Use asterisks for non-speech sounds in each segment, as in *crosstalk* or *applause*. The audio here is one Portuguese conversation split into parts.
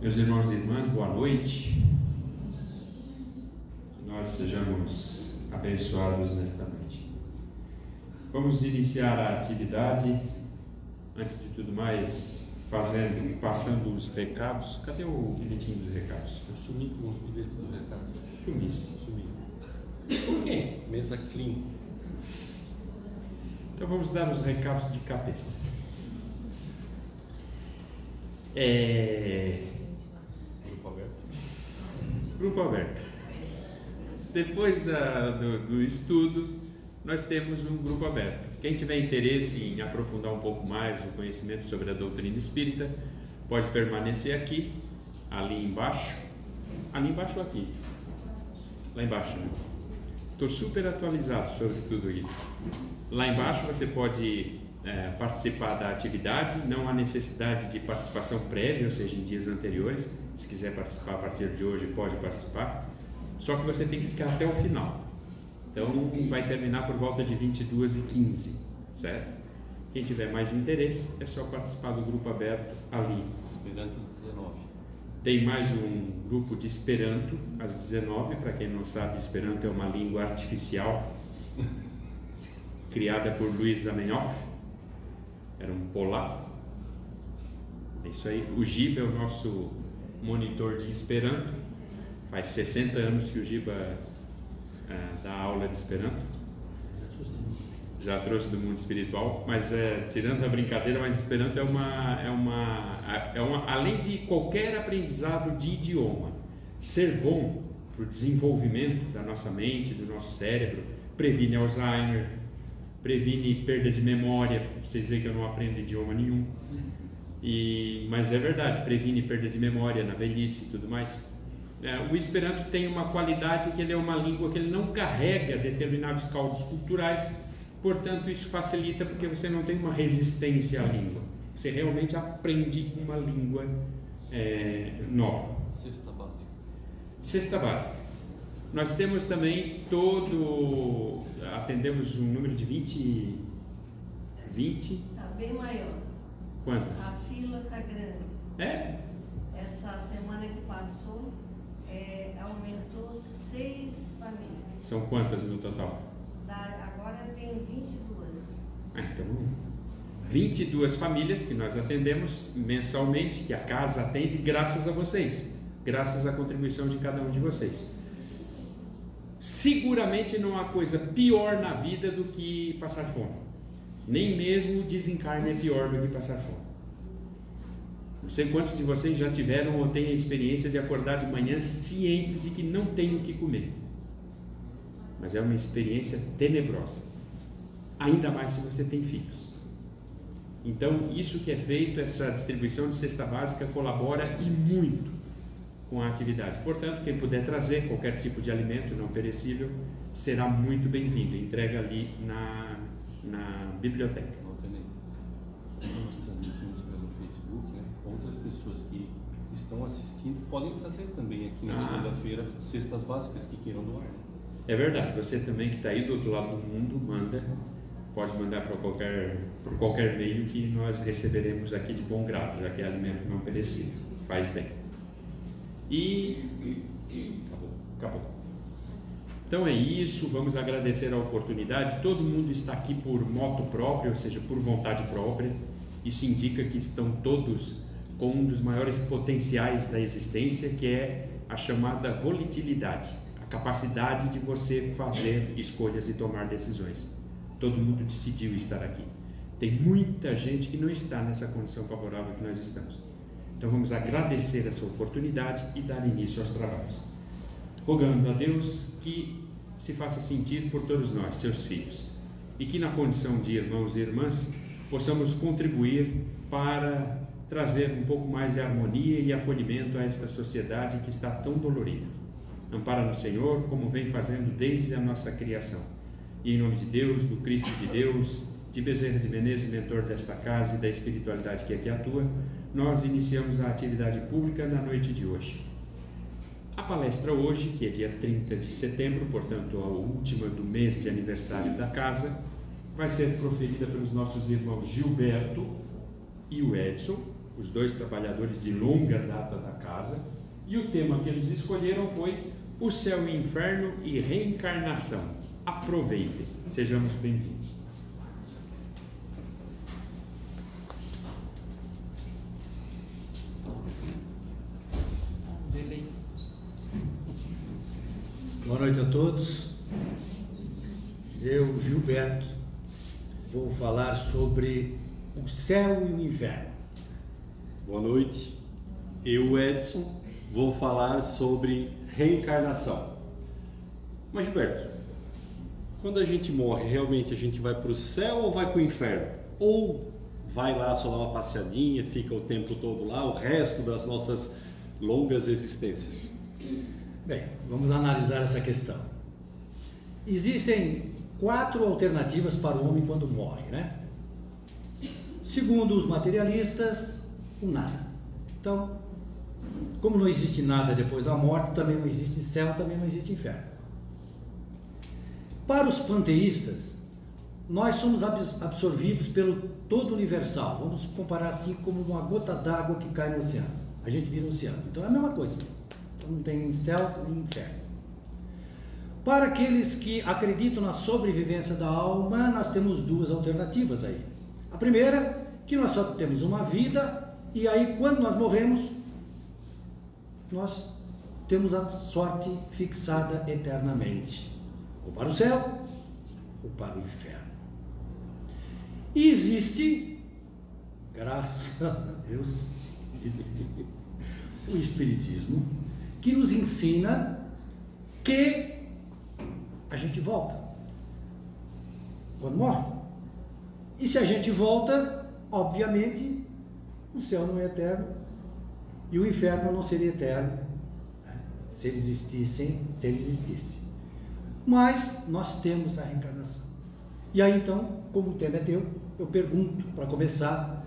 Meus irmãos e irmãs, boa noite. Que nós sejamos abençoados nesta noite. Vamos iniciar a atividade. Antes de tudo mais, fazendo, passando os recados. Cadê o bilhetinho dos recados? Eu sumi com os bilhetes do recado. Sumisse. Sumi. Por quê? Mesa clean. Então vamos dar os recados de cabeça. É... Grupo aberto. Depois da- do, do estudo, nós temos um grupo aberto. Quem tiver interesse em aprofundar um pouco mais o conhecimento sobre a doutrina espírita, pode permanecer aqui, ali embaixo. Ali embaixo ou aqui? Lá embaixo, né? Estou super atualizado sobre tudo isso. Lá embaixo você pode é, participar da atividade, não há necessidade de participação prévia, ou seja, em dias anteriores. Se quiser participar a partir de hoje, pode participar. Só que você tem que ficar até o final. Então vai terminar por volta de 22 e 15, certo? Quem tiver mais interesse é só participar do grupo aberto ali. Esperantes 19. Tem mais um grupo de Esperanto às 19. Para quem não sabe, Esperanto é uma língua artificial *laughs* criada por Luiz Zamenhof. Era um polaco. É isso aí. O Giba é o nosso monitor de Esperanto. Faz 60 anos que o Giba ah, dá aula de Esperanto. Já trouxe do mundo espiritual, mas é, tirando a brincadeira, mas Esperanto é uma, é uma, é uma, além de qualquer aprendizado de idioma, ser bom para o desenvolvimento da nossa mente, do nosso cérebro, previne Alzheimer, previne perda de memória. Vocês veem que eu não aprendo idioma nenhum, e, mas é verdade, previne perda de memória na velhice e tudo mais. É, o Esperanto tem uma qualidade que ele é uma língua que ele não carrega determinados caldos culturais, portanto isso facilita porque você não tem uma resistência à língua. Você realmente aprende uma língua é, nova. Cesta básica. Cesta básica. Nós temos também todo. Atendemos um número de 20. 20? Está bem maior. Quantas? A fila está grande. É? Essa semana que passou, é, aumentou seis famílias. São quantas no total? Da- agora eu tenho 22. Ah, então, 22 famílias que nós atendemos mensalmente, que a casa atende, graças a vocês, graças à contribuição de cada um de vocês. Seguramente não há coisa pior na vida do que passar fome. Nem mesmo desencarne é pior do que passar fome. Não sei quantos de vocês já tiveram ou têm a experiência de acordar de manhã cientes de que não têm o que comer. Mas é uma experiência tenebrosa ainda mais se você tem filhos. Então, isso que é feito, essa distribuição de cesta básica colabora e muito com a atividade. Portanto, quem puder trazer qualquer tipo de alimento não perecível será muito bem-vindo. Entrega ali na, na biblioteca. Aí. Nós transmitimos pelo Facebook, né? Outras pessoas que estão assistindo podem trazer também aqui na Ah. segunda-feira cestas básicas que queiram doar. Né? É verdade, você também que está aí do outro lado do mundo, manda, pode mandar para qualquer, por qualquer meio que nós receberemos aqui de bom grado, já que é alimento não perecível. Faz bem. E, acabou, acabou. Então é isso, vamos agradecer a oportunidade. Todo mundo está aqui por moto própria, ou seja, por vontade própria. Isso indica que estão todos com um dos maiores potenciais da existência, que é a chamada volatilidade, a capacidade de você fazer escolhas e tomar decisões. Todo mundo decidiu estar aqui. Tem muita gente que não está nessa condição favorável que nós estamos. Então vamos agradecer essa oportunidade e dar início aos trabalhos. Rogando a Deus que se faça sentir por todos nós, seus filhos, e que na condição de irmãos e irmãs possamos contribuir para trazer um pouco mais de harmonia e acolhimento a esta sociedade que está tão dolorida. Ampara no Senhor, como vem fazendo desde a nossa criação. E em nome de Deus, do Cristo de Deus, de Bezerra de Menezes, mentor desta casa e da espiritualidade que aqui atua, nós iniciamos a atividade pública na noite de hoje. A palestra hoje, que é dia 30 de setembro, portanto a última do mês de aniversário da casa, vai ser proferida pelos nossos irmãos Gilberto e o Edson, os dois trabalhadores de longa data da casa, e o tema que eles escolheram foi o céu e inferno e reencarnação. Aproveitem, sejamos bem-vindos. Boa noite a todos. Eu, Gilberto, vou falar sobre o céu e o inferno. Boa noite. Eu, Edson, vou falar sobre reencarnação. Mas, Gilberto, quando a gente morre, realmente a gente vai para o céu ou vai para o inferno? Ou vai lá só dar uma passeadinha, fica o tempo todo lá, o resto das nossas longas existências? Bem, vamos analisar essa questão. Existem quatro alternativas para o homem quando morre, né? Segundo os materialistas, o nada. Então, como não existe nada depois da morte, também não existe céu, também não existe inferno. Para os panteístas, nós somos absorvidos pelo todo universal. Vamos comparar assim como uma gota d'água que cai no oceano. A gente vira um oceano. Então é a mesma coisa não tem céu nem inferno. Para aqueles que acreditam na sobrevivência da alma, nós temos duas alternativas aí. A primeira, que nós só temos uma vida, e aí quando nós morremos, nós temos a sorte fixada eternamente, ou para o céu, ou para o inferno. E existe, graças a Deus, *laughs* existe o Espiritismo, que nos ensina que a gente volta quando morre. E se a gente volta, obviamente, o céu não é eterno e o inferno não seria eterno né? se ele existissem, se ele existisse. Mas nós temos a reencarnação. E aí então, como o tema é teu, eu pergunto para começar,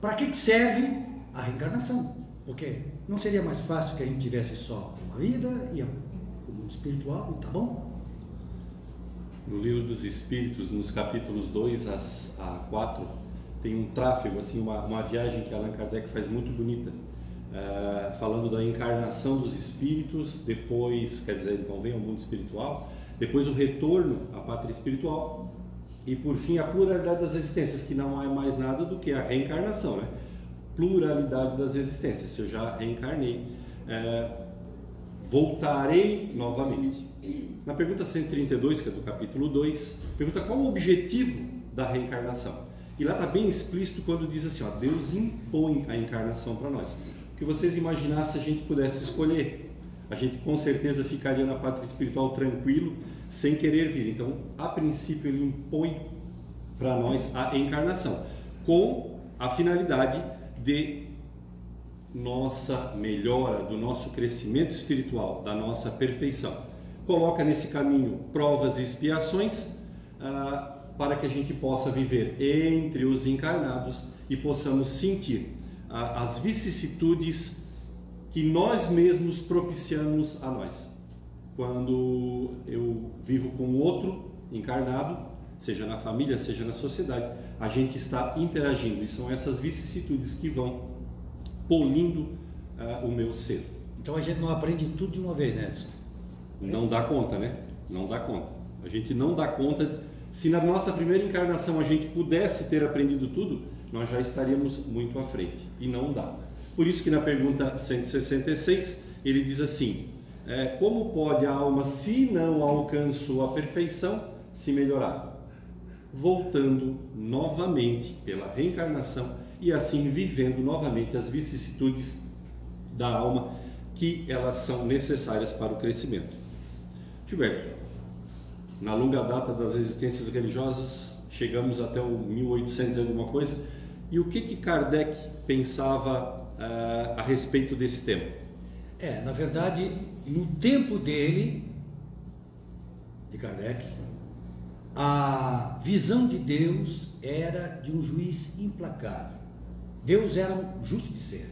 para que serve a reencarnação? Porque não seria mais fácil que a gente tivesse só uma vida e o mundo espiritual, tá bom? No livro dos Espíritos, nos capítulos 2 a 4, tem um tráfego, assim, uma, uma viagem que Allan Kardec faz muito bonita, é, falando da encarnação dos espíritos, depois, quer dizer, então vem ao mundo espiritual, depois o retorno à pátria espiritual e por fim a pluralidade das existências, que não é mais nada do que a reencarnação, né? Pluralidade das existências. Se eu já reencarnei, é, voltarei novamente. Na pergunta 132, que é do capítulo 2, pergunta qual o objetivo da reencarnação. E lá está bem explícito quando diz assim: ó, Deus impõe a encarnação para nós. O que vocês imaginassem se a gente pudesse escolher? A gente com certeza ficaria na pátria espiritual tranquilo, sem querer vir. Então, a princípio, ele impõe para nós a encarnação, com a finalidade de nossa melhora, do nosso crescimento espiritual, da nossa perfeição. Coloca nesse caminho provas e expiações ah, para que a gente possa viver entre os encarnados e possamos sentir ah, as vicissitudes que nós mesmos propiciamos a nós. Quando eu vivo com outro encarnado, seja na família, seja na sociedade, a gente está interagindo e são essas vicissitudes que vão polindo uh, o meu ser. Então a gente não aprende tudo de uma vez, né? Não dá conta, né? Não dá conta. A gente não dá conta. Se na nossa primeira encarnação a gente pudesse ter aprendido tudo, nós já estaríamos muito à frente. E não dá. Por isso que na pergunta 166 ele diz assim: é, como pode a alma, se não alcançou a perfeição, se melhorar? Voltando novamente pela reencarnação e assim vivendo novamente as vicissitudes da alma que elas são necessárias para o crescimento. Gilberto, na longa data das existências religiosas, chegamos até o 1800 e alguma coisa, e o que que Kardec pensava uh, a respeito desse tema? É, na verdade, no tempo dele, de Kardec, a visão de Deus era de um juiz implacável. Deus era um justiceiro.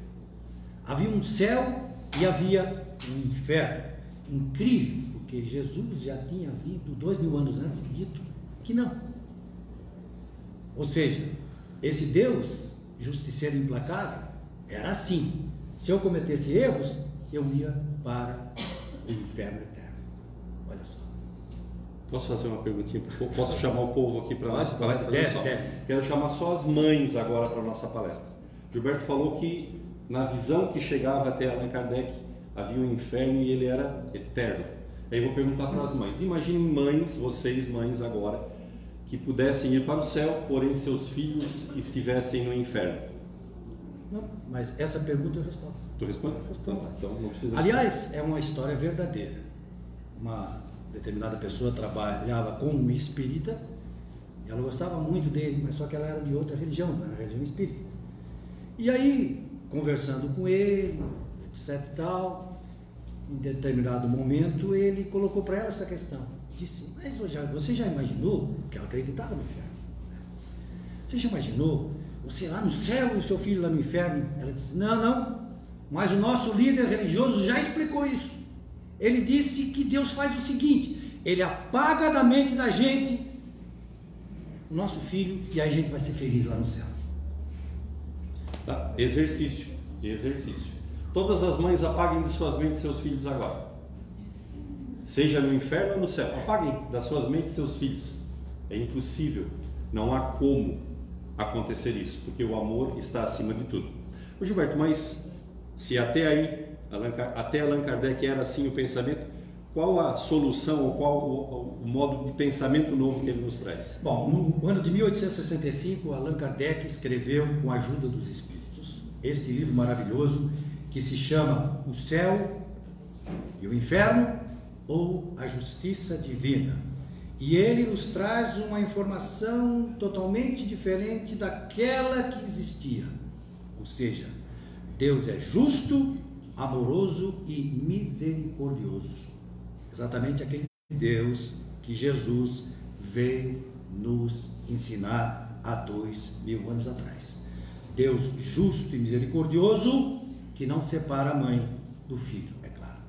Havia um céu e havia um inferno. Incrível, porque Jesus já tinha vindo dois mil anos antes dito que não. Ou seja, esse Deus, justiceiro implacável, Era assim. Se eu cometesse erros, eu ia para o inferno. Posso fazer uma perguntinha? Posso chamar o povo aqui para a nossa palestra? só. Quero chamar só as mães agora para a nossa palestra. Gilberto falou que na visão que chegava até Allan Kardec havia um inferno e ele era eterno. Aí eu vou perguntar para as mães. Imaginem mães, vocês mães agora, que pudessem ir para o céu, porém seus filhos estivessem no inferno. Não, mas essa pergunta eu respondo. Tu responde? Então, então não precisa. Aliás, é uma história verdadeira. Uma determinada pessoa trabalhava com um espírita, ela gostava muito dele, mas só que ela era de outra religião, era religião espírita. E aí, conversando com ele, etc e tal, em determinado momento ele colocou para ela essa questão. Disse, mas você já, você já imaginou, que ela acreditava no inferno, né? você já imaginou você lá no céu e o seu filho lá no inferno? Ela disse, não, não, mas o nosso líder religioso já explicou isso. Ele disse que Deus faz o seguinte: ele apaga da mente da gente o nosso filho e aí a gente vai ser feliz lá no céu. Tá? Exercício. Exercício. Todas as mães apaguem de suas mentes seus filhos agora. Seja no inferno ou no céu. Apaguem das suas mentes seus filhos. É impossível. Não há como acontecer isso, porque o amor está acima de tudo. Ô Gilberto, mas se até aí, Allan, até Allan Kardec era assim o pensamento, qual a solução ou qual o, o, modo de pensamento novo que ele nos traz? Bom, no ano de 1865, Allan Kardec escreveu, com a ajuda dos espíritos, este livro maravilhoso que se chama O Céu e o Inferno ou A Justiça Divina. E ele nos traz uma informação totalmente diferente daquela que existia. Ou seja, Deus é justo, amoroso e misericordioso. Exatamente aquele Deus que Jesus veio nos ensinar há dois mil anos atrás. Deus justo e misericordioso que não separa a mãe do filho, é claro.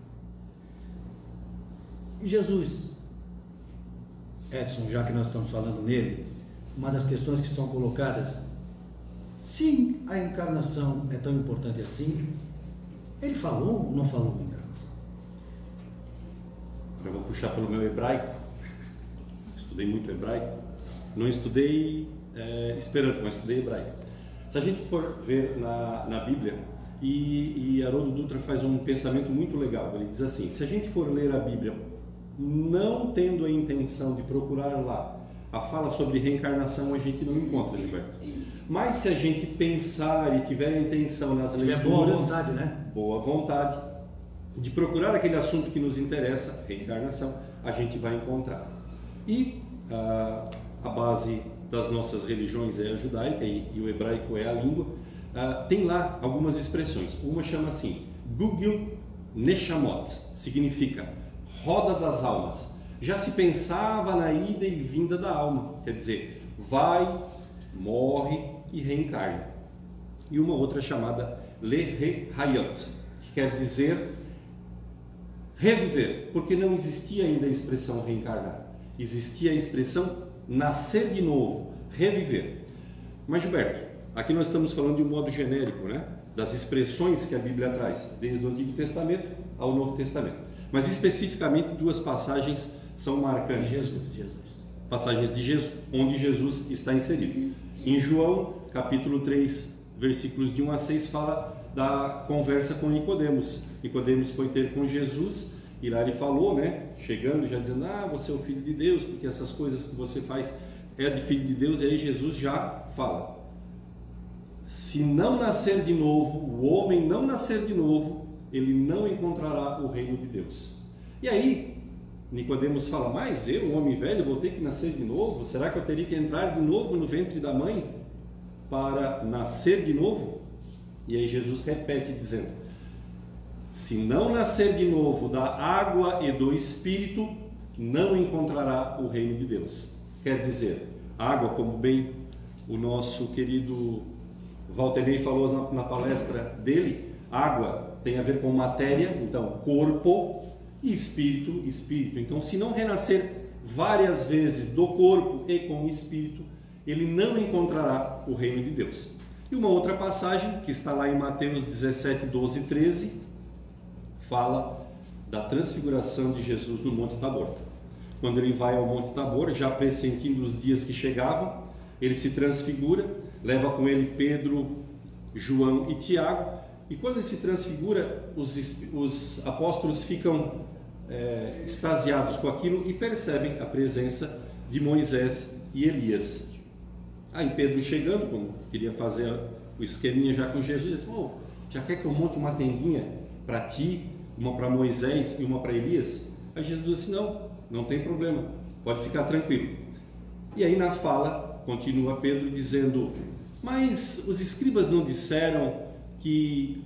Jesus, Edson, já que nós estamos falando nele, uma das questões que são colocadas, sim, a encarnação é tão importante assim. Ele falou ou não falou em encarnação? Eu vou puxar pelo meu hebraico. *laughs* Estudei muito hebraico. Não estudei é, esperanto, mas estudei hebraico. Se a gente for ver na, na Bíblia, e, e Haroldo Dutra faz um pensamento muito legal. Ele diz assim: se a gente for ler a Bíblia não tendo a intenção de procurar lá a fala sobre reencarnação, a gente não encontra, Gilberto. Mas se a gente pensar e tiver a intenção nas Tiver leituras, boa vontade, né? boa vontade, de procurar aquele assunto que nos interessa, reencarnação, a gente vai encontrar. E ah, a base das nossas religiões é a judaica e, e o hebraico é a língua. Ah, tem lá algumas expressões. Uma chama assim, Google Neshamot, significa roda das almas. Já se pensava na ida e vinda da alma, quer dizer, vai, morre e reencarna. E uma outra chamada Le Hayot, que quer dizer reviver, porque não existia ainda a expressão reencarnar. Existia a expressão nascer de novo, reviver. Mas Gilberto, aqui nós estamos falando de um modo genérico, né? Das expressões que a Bíblia traz, desde o Antigo Testamento ao Novo Testamento. Mas especificamente duas passagens são marcantes. Jesus, Jesus. Passagens de Jesus, onde Jesus está inserido. Em João, capítulo 3, versículos de 1 a 6 fala da conversa com Nicodemos. Nicodemos foi ter com Jesus e lá ele falou, né, chegando já dizendo: "Ah, você é o filho de Deus, porque essas coisas que você faz é de filho de Deus". E aí Jesus já fala: se não nascer de novo, o homem não nascer de novo, ele não encontrará o reino de Deus. E aí, Nicodemos fala: "Mas eu, um homem velho, vou ter que nascer de novo? Será que eu teria que entrar de novo no ventre da mãe para nascer de novo?" E aí Jesus repete dizendo: "Se não nascer de novo da água e do espírito, não encontrará o reino de Deus." Quer dizer, água, como bem o nosso querido Valtenei falou na, na, palestra dele, água tem a ver com matéria, então corpo e espírito, espírito. Então, se não renascer várias vezes do corpo e com o espírito, ele não encontrará o reino de Deus. E uma outra passagem, que está lá em Mateus 17, 12 e 13, fala da transfiguração de Jesus no Monte Tabor. Quando ele vai ao Monte Tabor, já pressentindo os dias que chegavam, ele se transfigura, leva com ele Pedro, João e Tiago, e quando ele se transfigura, os, os apóstolos ficam é, extasiados com aquilo e percebem a presença de Moisés e Elias. Aí Pedro chegando, como queria fazer o esqueminha já com Jesus, disse, oh, já quer que eu monte uma tendinha para ti, uma para Moisés e uma para Elias? Aí Jesus disse, não, não tem problema, pode ficar tranquilo. E aí na fala, continua Pedro dizendo, mas os escribas não disseram que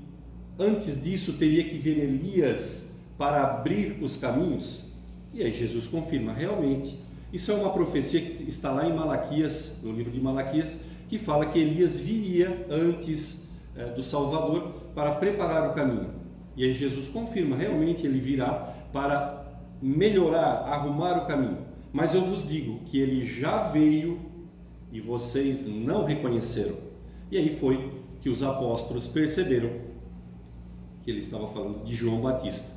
antes disso teria que vir Elias para abrir os caminhos? E aí Jesus confirma, realmente, isso é uma profecia que está lá em Malaquias, no livro de Malaquias, que fala que Elias viria antes é, do Salvador para preparar o caminho. E aí Jesus confirma, realmente ele virá para melhorar, arrumar o caminho. Mas eu vos digo que ele já veio e vocês não reconheceram. E aí foi que os apóstolos perceberam que ele estava falando de João Batista,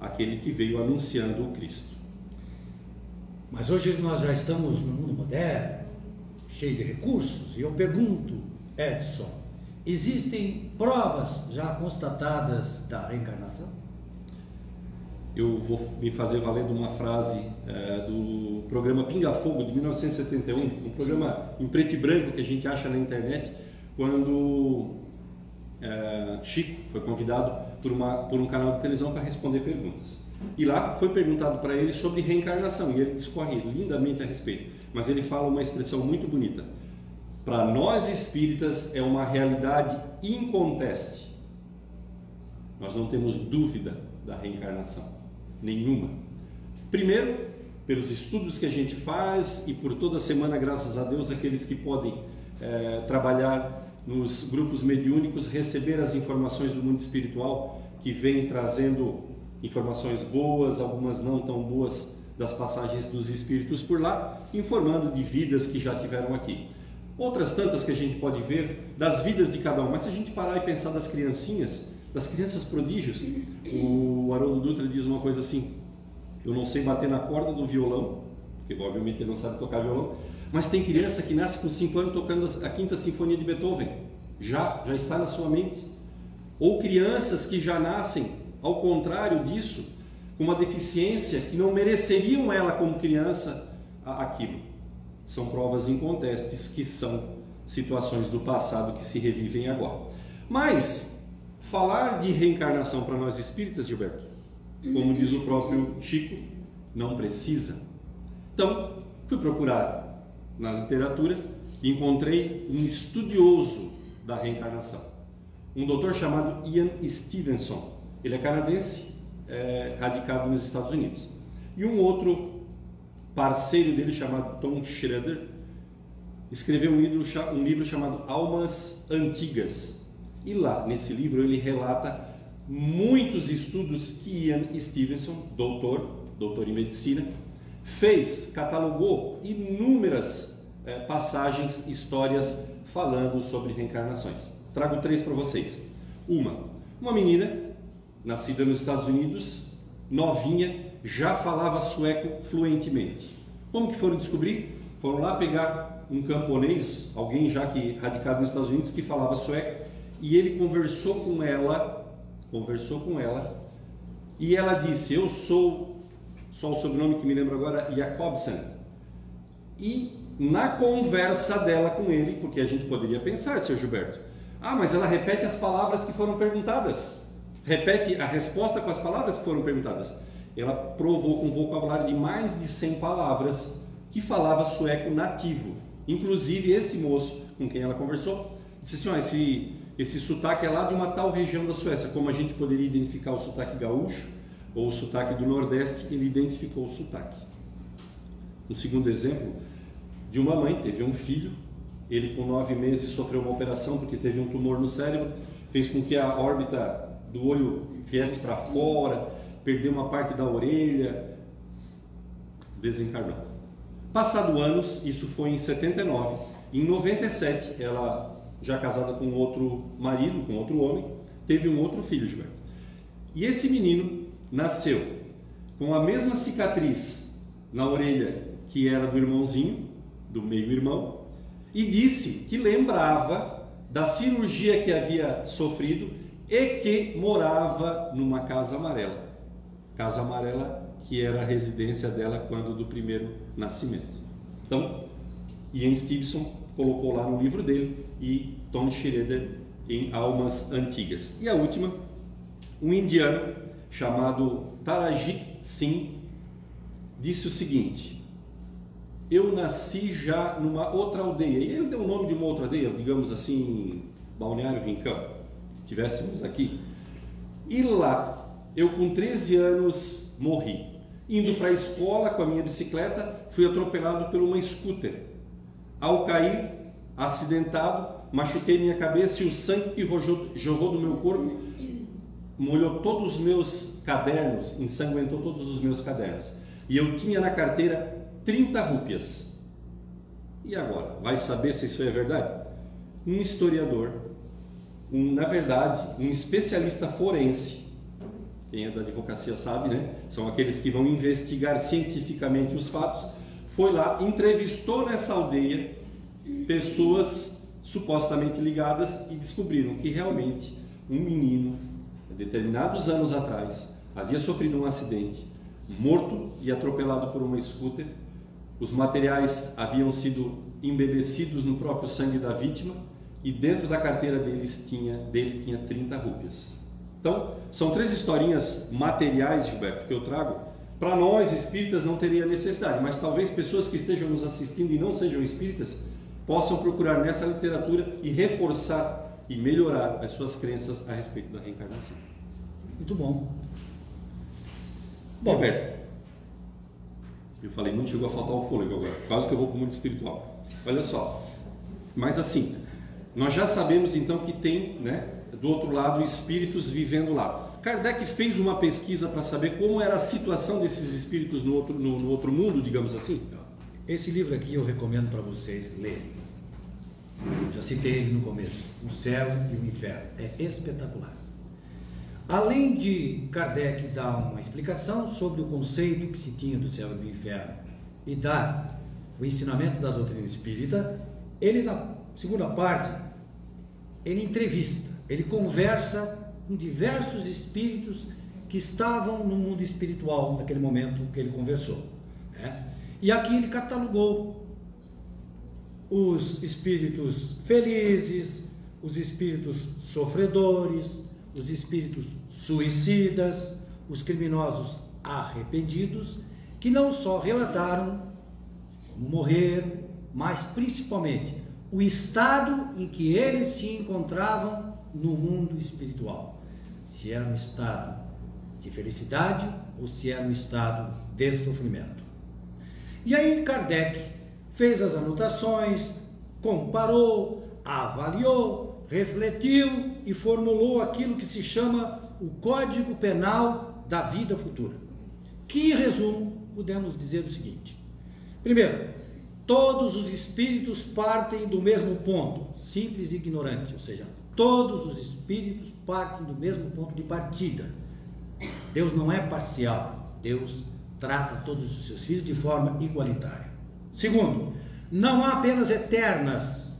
aquele que veio anunciando o Cristo. Mas hoje nós já estamos no mundo moderno, cheio de recursos, e eu pergunto, Edson, existem provas já constatadas da reencarnação? Eu vou me fazer valer de uma frase é, do programa Pinga Fogo de 1971, um programa em preto e branco que a gente acha na internet, quando é, Chico foi convidado por, uma, por um canal de televisão para responder perguntas. E lá foi perguntado para ele sobre reencarnação e ele discorre lindamente a respeito. Mas ele fala uma expressão muito bonita. Para nós espíritas é uma realidade inconteste. Nós não temos dúvida da reencarnação, nenhuma. Primeiro, pelos estudos que a gente faz e por toda semana, graças a Deus, aqueles que podem é, trabalhar nos grupos mediúnicos, receber as informações do mundo espiritual que vem trazendo informações boas, algumas não tão boas das passagens dos espíritos por lá, informando de vidas que já tiveram aqui. Outras tantas que a gente pode ver das vidas de cada um, mas se a gente parar e pensar das criancinhas, das crianças prodígios, o Haroldo Dutra diz uma coisa assim: eu não sei bater na corda do violão, porque obviamente ele não sabe tocar violão, mas tem criança que nasce com 5 anos tocando a quinta sinfonia de Beethoven, já, já está na sua mente. Ou crianças que já nascem ao contrário disso, com uma deficiência que não mereceriam ela como criança aquilo. São provas incontestes que são situações do passado que se revivem agora. Mas falar de reencarnação para nós espíritas, Gilberto, como diz o próprio Chico, não precisa. Então, fui procurar na literatura e encontrei um estudioso da reencarnação, um doutor chamado Ian Stevenson. Ele é canadense, é, radicado nos Estados Unidos. E um outro parceiro dele, chamado Tom Schroeder, escreveu um livro, um livro chamado Almas Antigas. E lá, nesse livro, ele relata muitos estudos que Ian Stevenson, doutor, doutor em medicina, fez, catalogou inúmeras é, passagens, histórias falando sobre reencarnações. Trago três para vocês. Uma, uma menina nascida nos Estados Unidos, novinha, já falava sueco fluentemente. Como que foram descobrir? Foram lá pegar um camponês, alguém já que radicado nos Estados Unidos, que falava sueco, e ele conversou com ela, conversou com ela, e ela disse: "Eu sou só o sobrenome que me lembro agora, Jacobsen". E na conversa dela com ele, porque a gente poderia pensar, seu Gilberto, ah, mas ela repete as palavras que foram perguntadas repete a resposta com as palavras que foram perguntadas. Ela provou com um vocabulário de mais de 100 palavras que falava sueco nativo. Inclusive, esse moço com quem ela conversou disse assim: oh, esse, esse sotaque é lá de uma tal região da Suécia. Como a gente poderia identificar o sotaque gaúcho ou o sotaque do Nordeste, ele identificou o sotaque. Um segundo exemplo, de uma mãe, teve um filho, ele com nove meses sofreu uma operação porque teve um tumor no cérebro, fez com que a órbita do olho viesse para fora, perdeu uma parte da orelha, desencarnou. Passado anos, isso foi em 79, em 97 ela já casada com outro marido, com outro homem, teve um outro filho, Gilberto. E esse menino nasceu com a mesma cicatriz na orelha que era do irmãozinho, do meio-irmão, e disse que lembrava da cirurgia que havia sofrido e que morava numa casa amarela. Casa amarela que era a residência dela quando do primeiro nascimento. Então, Ian Stevenson colocou lá no livro dele e Tom Schroeder em Almas Antigas. E a última, um indiano chamado Tarajit Singh disse o seguinte: Eu nasci já numa outra aldeia. E ele deu o nome de uma outra aldeia, digamos assim, Balneário Rincão, tivéssemos aqui. E lá, eu com 13 anos morri. Indo para a escola com a minha bicicleta, fui atropelado por uma scooter. Ao cair, acidentado, machuquei minha cabeça e o sangue que jorrou do meu corpo molhou todos os meus cadernos, ensanguentou todos os meus cadernos. E eu tinha na carteira 30 rúpias. E agora? Vai saber se isso é verdade? Um historiador, um, na verdade, um especialista forense, quem é da advocacia sabe, né? São aqueles que vão investigar cientificamente os fatos. Foi lá, entrevistou nessa aldeia pessoas supostamente ligadas e descobriram que realmente um menino, determinados anos atrás, havia sofrido um acidente, morto e atropelado por uma scooter. Os materiais haviam sido embebecidos no próprio sangue da vítima e dentro da carteira deles tinha, dele tinha 30 rúpias. Então, são três historinhas materiais, Gilberto, que eu trago. Para nós, espíritas, não teria necessidade, mas talvez pessoas que estejam nos assistindo e não sejam espíritas possam procurar nessa literatura e reforçar e melhorar as suas crenças a respeito da reencarnação. Muito bom. Bom, Roberto, eu falei, não chegou a faltar o fôlego agora, quase que eu vou para o mundo espiritual. Olha só, mas assim, nós já sabemos então que tem, né, do outro lado, espíritos vivendo lá. Kardec fez uma pesquisa para saber como era a situação desses espíritos no outro, no, no outro mundo, digamos assim. Esse livro aqui eu recomendo para vocês lerem. Já citei ele no começo. O Céu e o Inferno. É espetacular. Além de Kardec dar uma explicação sobre o conceito que se tinha do céu e do inferno e dar o ensinamento da doutrina espírita, ele na segunda parte, ele entrevista, ele conversa com diversos espíritos que estavam no mundo espiritual naquele momento que ele conversou. Né? E aqui ele catalogou os espíritos felizes, os espíritos sofredores, os espíritos suicidas, os criminosos arrependidos, que não só relataram como morrer, mas principalmente o estado em que eles se encontravam no mundo espiritual. Se era um estado de felicidade ou se era um estado de sofrimento. E aí Kardec fez as anotações, comparou, avaliou, refletiu e formulou aquilo que se chama o Código Penal da Vida Futura. Que, em resumo, podemos dizer o seguinte: primeiro, todos os espíritos partem do mesmo ponto, simples e ignorante, ou seja, todos os espíritos partem do mesmo ponto de partida. Deus não é parcial, Deus trata todos os seus filhos de forma igualitária. Segundo, não há penas eternas.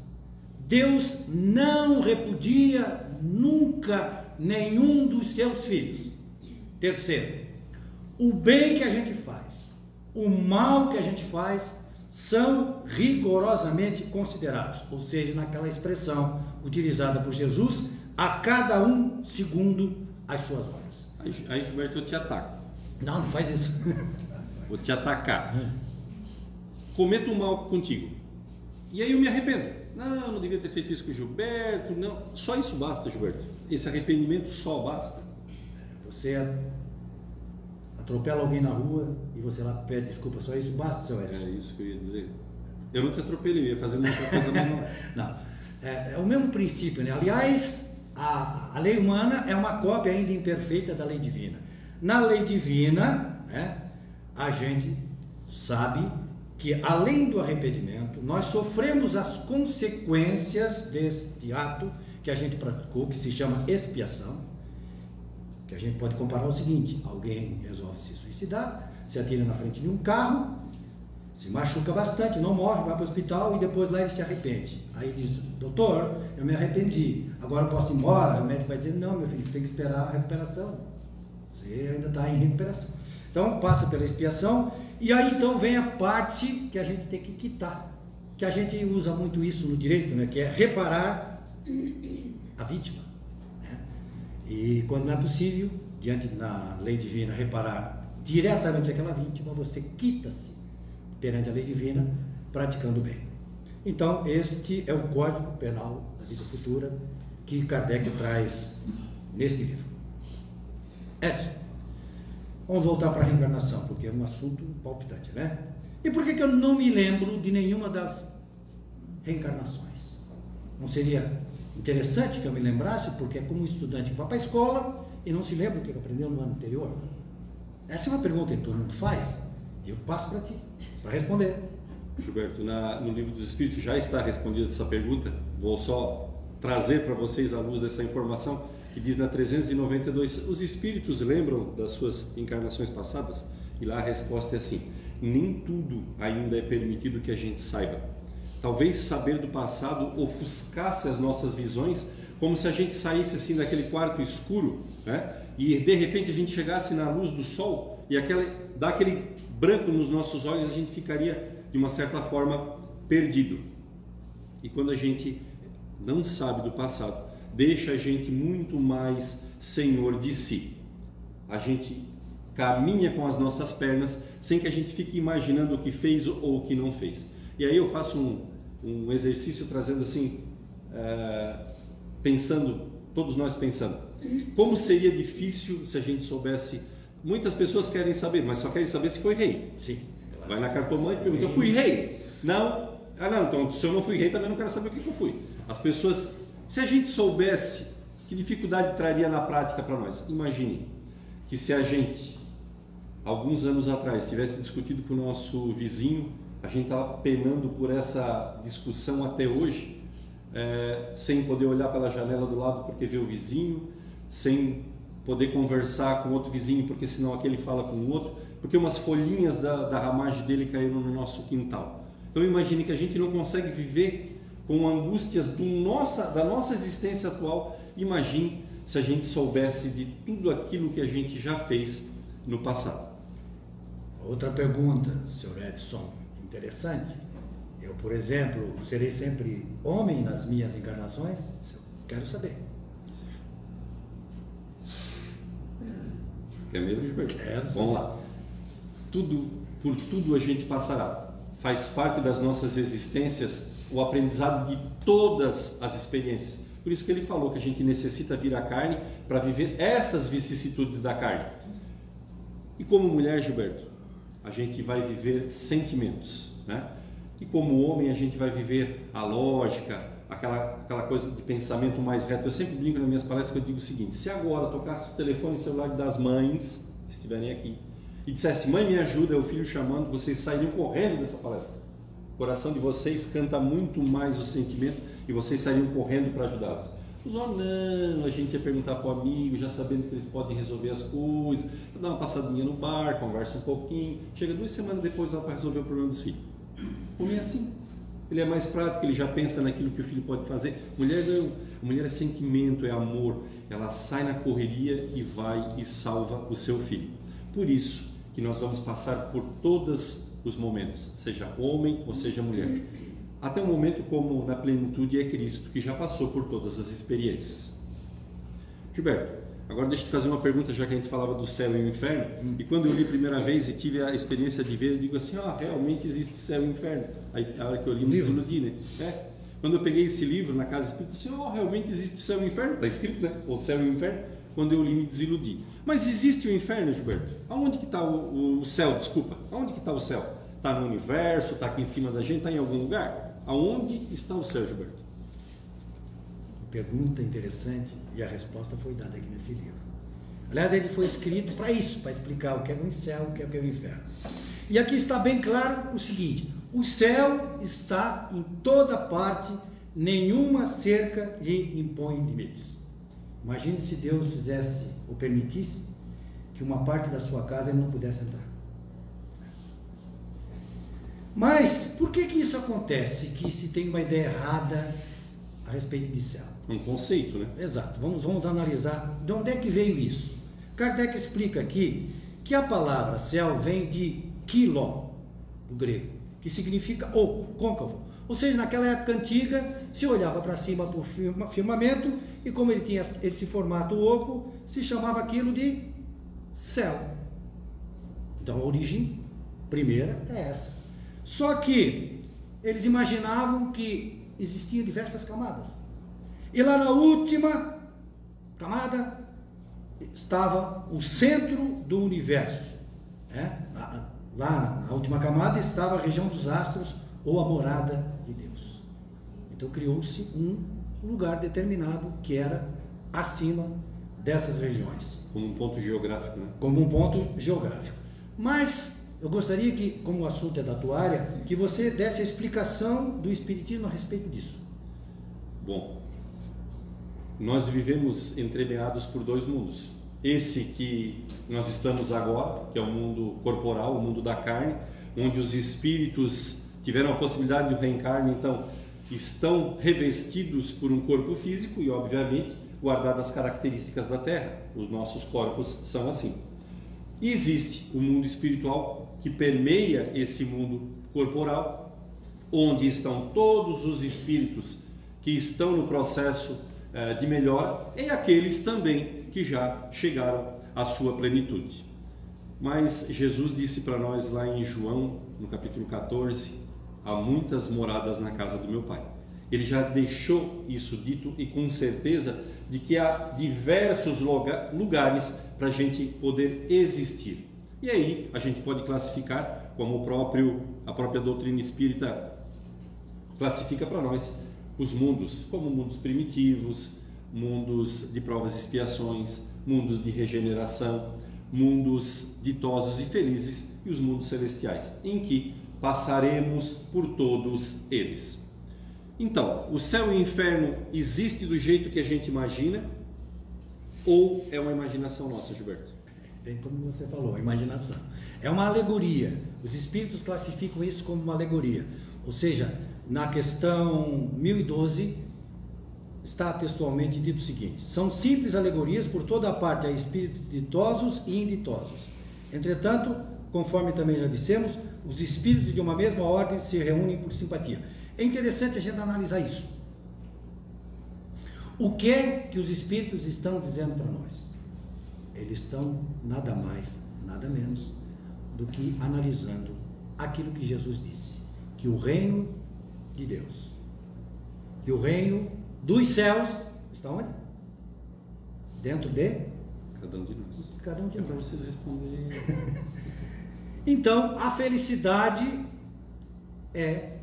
Deus não repudia nunca nenhum dos seus filhos. Terceiro, o bem que a gente faz, o mal que a gente faz, são rigorosamente considerados, ou seja, naquela expressão utilizada por Jesus, a cada um segundo as suas horas. Aí, Gilberto, eu te ataco. Não, não faz isso. *laughs* Vou te atacar. Cometo um mal contigo. E aí eu me arrependo. Não, não devia ter feito isso com o Gilberto. Não, só isso basta, Gilberto. Esse arrependimento só basta. Você atropela alguém na rua e você lá pede desculpa, só isso basta, seu Edson? É isso que eu ia dizer. Eu não te atropelei, ia fazer outra coisa menor. *laughs* não. É, é, o mesmo princípio, né? Aliás, a, a lei humana é uma cópia ainda imperfeita da lei divina. Na lei divina, né, a gente sabe que além do arrependimento, nós sofremos as consequências deste ato que a gente praticou, que se chama expiação, que a gente pode comparar o seguinte: alguém resolve se suicidar, se atira na frente de um carro, se machuca bastante, não morre, vai para o hospital e depois lá ele se arrepende. Aí diz: Doutor, eu me arrependi, agora eu posso ir embora? O médico vai dizer: Não, meu filho, tem que esperar a recuperação. Você ainda está em recuperação. Então passa pela expiação e aí então vem a parte que a gente tem que quitar, que a gente usa muito isso no direito, né? Que é reparar a vítima. E quando não é possível, diante da lei divina, reparar diretamente aquela vítima, você quita-se perante a lei divina, praticando bem. Então, este é o Código Penal da Vida Futura que Kardec traz neste livro. Edson, vamos voltar para a reencarnação, porque é um assunto palpitante, né? E por que, que eu não me lembro de nenhuma das reencarnações? Não seria interessante que eu me lembrasse, porque é como um estudante que vai para a escola e não se lembra o que aprendeu no ano anterior? Essa é uma pergunta que todo mundo faz, e eu passo para ti, para responder. Gilberto, na, no livro dos Espíritos já está respondida essa pergunta. Vou só trazer para vocês a luz dessa informação que diz na 392: os Espíritos lembram das suas encarnações passadas? E lá a resposta é assim: nem tudo ainda é permitido que a gente saiba. Talvez saber do passado ofuscasse as nossas visões, como se a gente saísse assim daquele quarto escuro, né? E de repente a gente chegasse na luz do sol e aquela, dá aquele branco nos nossos olhos, a gente ficaria de uma certa forma perdido. E quando a gente não sabe do passado, deixa a gente muito mais senhor de si. A gente caminha com as nossas pernas sem que a gente fique imaginando o que fez ou o que não fez. E aí eu faço um, um exercício trazendo assim, é, pensando, todos nós pensando, como seria difícil se a gente soubesse. Muitas pessoas querem saber, mas só querem saber se foi rei. Sim. Vai na cartomante e pergunta: Eu fui rei? Não. Ah, não, então se eu não fui rei, também não quero saber o que, que eu fui. As pessoas, se a gente soubesse que dificuldade traria na prática para nós, imagine que se a gente, alguns anos atrás, tivesse discutido com o nosso vizinho, a gente estava penando por essa discussão até hoje, é, sem poder olhar pela janela do lado porque vê o vizinho, sem poder conversar com outro vizinho porque senão aquele fala com o outro, porque umas folhinhas da, da ramagem dele caíram no nosso quintal. Então imagine que a gente não consegue viver com angústias do nossa, da nossa existência atual. Imagine se a gente soubesse de tudo aquilo que a gente já fez no passado. Outra pergunta, senhor Edson, interessante. Eu, por exemplo, serei sempre homem nas minhas encarnações? Quero saber. É mesmo, Gilberto? Quero saber. Vamos lá. Tudo, por tudo a gente passará. Faz parte das nossas existências o aprendizado de todas as experiências. Por isso que ele falou que a gente necessita vir à carne para viver essas vicissitudes da carne. E como mulher, Gilberto, a gente vai viver sentimentos, né? E como homem, a gente vai viver a lógica, aquela, aquela coisa de pensamento mais reto. Eu sempre brinco nas minhas palestras que eu digo o seguinte: se agora tocasse o telefone celular das mães, que estiverem aqui, e dissesse, mãe, me ajuda, é o filho chamando, vocês sairiam correndo dessa palestra. O coração de vocês canta muito mais o sentimento e vocês sairiam correndo para ajudá-los. Os não, a gente ia perguntar para o amigo, já sabendo que eles podem resolver as coisas, dá uma passadinha no bar, conversa um pouquinho, chega duas semanas depois lá para resolver o problema dos filhos. Homem é assim. Ele é mais prático, ele já pensa naquilo que o filho pode fazer. Mulher não. A mulher é sentimento, é amor. Ela sai na correria e vai e salva o seu filho. Por isso que nós vamos passar por todos os momentos, seja homem ou seja mulher. Até o momento como na plenitude é Cristo, que já passou por todas as experiências. Gilberto, agora deixa eu te fazer uma pergunta, já que a gente falava do céu e o inferno. E quando eu li a primeira vez e tive a experiência de ver, eu digo assim, ah, realmente existe o céu e o inferno. Aí a hora que eu li, me desiludi, né? É. Quando eu peguei esse livro na casa espírita, eu disse, oh, realmente existe o céu e o inferno. Está escrito, né? O céu e o inferno. Quando eu li, me desiludi. Mas existe o inferno, Gilberto? Aonde que está o, o céu? Desculpa. Aonde que está o céu? Está no universo? Está aqui em cima da gente? Está em algum lugar? Aonde está o céu, Gilberto? Pergunta interessante e a resposta foi dada aqui nesse livro. Aliás, ele foi escrito para isso, para explicar o que é o céu, o que é o inferno. E aqui está bem claro o seguinte: o céu está em toda parte, nenhuma cerca lhe impõe limites. Imagine se Deus fizesse ou permitisse que uma parte da sua casa ele não pudesse entrar. Mas por que que isso acontece? Que se tem uma ideia errada a respeito de céu. Um conceito, né? Exato. Vamos, vamos analisar de onde é que veio isso. Kardec explica aqui que a palavra céu vem de quiló, do grego, que significa oco, côncavo. Ou seja, naquela época antiga, se olhava para cima para o firmamento e como ele tinha esse formato oco, se chamava aquilo de céu. Então a origem primeira é essa. Só que eles imaginavam que existiam diversas camadas. E lá na última camada estava o centro do universo. Né? Lá na última camada estava a região dos astros ou a morada de Deus. Então criou-se um lugar determinado que era acima dessas regiões. Como um ponto geográfico, né? Como um ponto geográfico. Mas eu gostaria que, como o assunto é da tua área, que você desse a explicação do Espiritismo a respeito disso. Bom, nós vivemos entremeados por dois mundos. Esse que nós estamos agora, que é o mundo corporal, o mundo da carne, onde os espíritos tiveram a possibilidade do reencarne, então estão revestidos por um corpo físico e, obviamente, guardadas as características da Terra. Os nossos corpos são assim. E existe o mundo espiritual que permeia esse mundo corporal, onde estão todos os espíritos que estão no processo eh, de melhora e aqueles também que já chegaram à sua plenitude. Mas Jesus disse para nós lá em João, no capítulo 14, há muitas moradas na casa do meu Pai. Ele já deixou isso dito e com certeza de que há diversos lugares para a gente poder existir. E aí a gente pode classificar, como o próprio, a própria doutrina espírita classifica para nós, os mundos, como mundos primitivos, mundos de provas e expiações, mundos de regeneração, mundos ditosos e felizes e os mundos celestiais, em que passaremos por todos eles. Então, o céu e o inferno existe do jeito que a gente imagina ou é uma imaginação nossa, Gilberto? Bem como você falou, imaginação. É uma alegoria. Os espíritos classificam isso como uma alegoria. Ou seja, na questão 1012 está textualmente dito o seguinte: são simples alegorias por toda a parte a espíritos ditosos e inditosos. Entretanto, conforme também já dissemos, os espíritos de uma mesma ordem se reúnem por simpatia. É interessante a gente analisar isso. O que é que os espíritos estão dizendo para nós? Eles estão nada mais, nada menos do que analisando aquilo que Jesus disse: que o reino de Deus, que o reino dos céus está onde? Dentro de cada um de nós. Cada um de é nós. Vocês responderem. *laughs* então, a felicidade é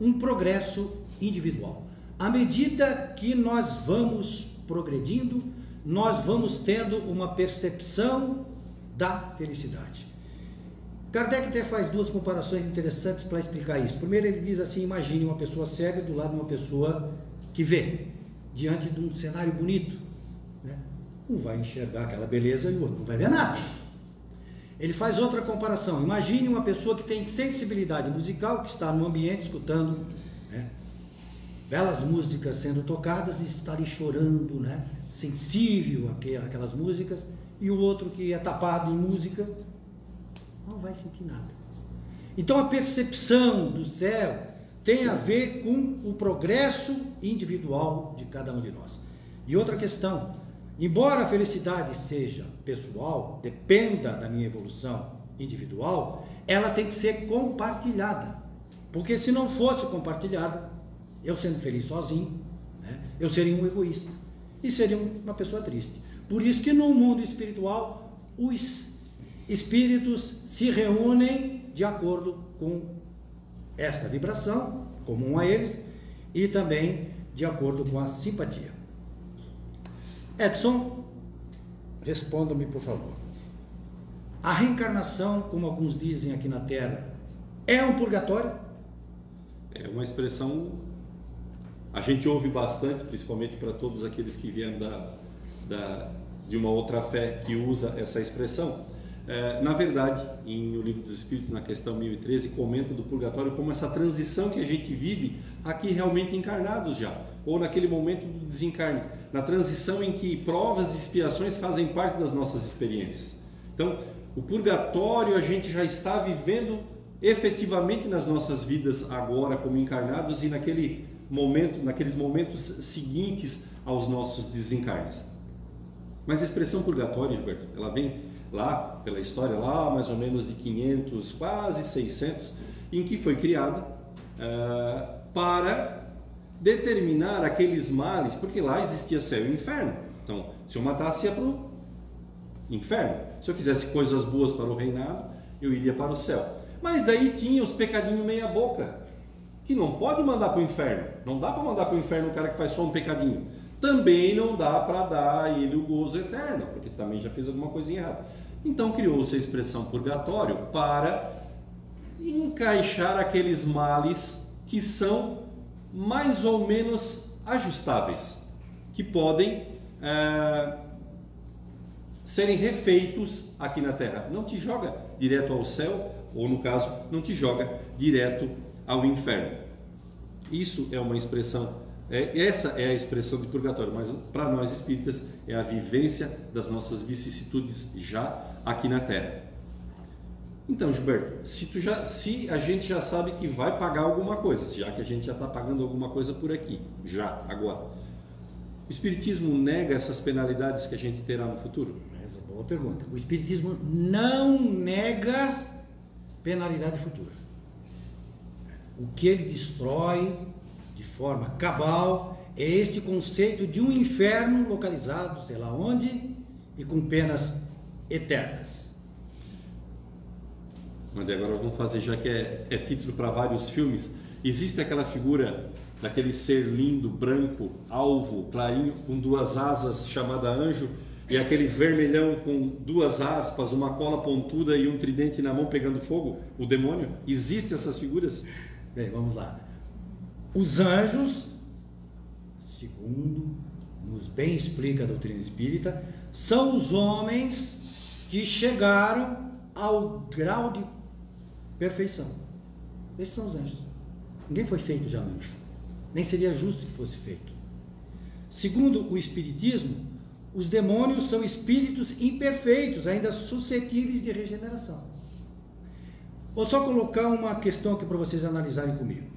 um progresso individual. À medida que nós vamos progredindo, nós vamos tendo uma percepção da felicidade. Kardec até faz duas comparações interessantes para explicar isso. Primeiro, ele diz assim: imagine uma pessoa cega do lado de uma pessoa que vê, diante de um cenário bonito. Né? Um vai enxergar aquela beleza e o outro não vai ver nada. Ele faz outra comparação. Imagine uma pessoa que tem sensibilidade musical, que está no ambiente escutando né, belas músicas sendo tocadas e está ali chorando, né, sensível àquelas músicas, e o outro que é tapado em música não vai sentir nada. Então a percepção do céu tem a ver com o progresso individual de cada um de nós. E outra questão, embora a felicidade seja pessoal, dependa da minha evolução individual, ela tem que ser compartilhada. Porque se não fosse compartilhada, eu sendo feliz sozinho, né, eu seria um egoísta e seria uma pessoa triste. Por isso que no mundo espiritual, os espíritos se reúnem de acordo com esta vibração comum a eles e também de acordo com a simpatia. Edson, responda-me por favor. A reencarnação, como alguns dizem aqui na Terra, é um purgatório? É uma expressão a gente ouve bastante, principalmente para todos aqueles que vieram da, da, de uma outra fé que usa essa expressão. É, na verdade, em O Livro dos Espíritos, na questão 1013, comenta do purgatório como essa transição que a gente vive aqui realmente encarnados já, ou naquele momento do desencarne, na transição em que provas e expiações fazem parte das nossas experiências. Então, o purgatório a gente já está vivendo efetivamente nas nossas vidas agora como encarnados e naquele momento, naqueles momentos seguintes aos nossos desencarnes. Mas a expressão purgatório, Gilberto, ela vem lá pela história, lá mais ou menos de 500, quase 600, em que foi criada uh, para determinar aqueles males, porque lá existia céu e inferno. Então, se eu matasse, ia para o inferno. Se eu fizesse coisas boas para o reinado, eu iria para o céu. Mas daí tinha os pecadinhos meia boca, que não pode mandar para o inferno. Não dá para mandar para o inferno o cara que faz só um pecadinho. Também não dá para dar a ele o gozo eterno, porque também já fez alguma coisa errada. Então criou-se a expressão purgatório para encaixar aqueles males que são mais ou menos ajustáveis, que podem é, serem refeitos aqui na Terra. Não te joga direto ao céu, ou no caso, não te joga direto ao inferno. Isso é uma expressão, é, essa é a expressão de purgatório, mas para nós espíritas é a vivência das nossas vicissitudes já aqui na Terra. Então, Gilberto, se, tu já, se a gente já sabe que vai pagar alguma coisa, já que a gente já está pagando alguma coisa por aqui, já, agora, o Espiritismo nega essas penalidades que a gente terá no futuro? Essa é uma boa pergunta. O Espiritismo não nega penalidade futura. O que ele destrói de forma cabal é este conceito de um inferno localizado, sei lá onde, e com penas eternas. Mas agora vamos fazer, já que é, é título para vários filmes, existe aquela figura daquele ser lindo, branco, alvo, clarinho, com duas asas, chamada anjo, e aquele vermelhão com duas aspas, uma cola pontuda e um tridente na mão pegando fogo, o demônio? Existem essas figuras? Bem, vamos lá. Os anjos, segundo nos bem explica a doutrina espírita, são os homens que chegaram ao grau de perfeição. Esses são os anjos. Ninguém foi feito já anjo. Nem seria justo que fosse feito. Segundo o Espiritismo, os demônios são espíritos imperfeitos, ainda suscetíveis de regeneração. Vou só colocar uma questão aqui para vocês analisarem comigo.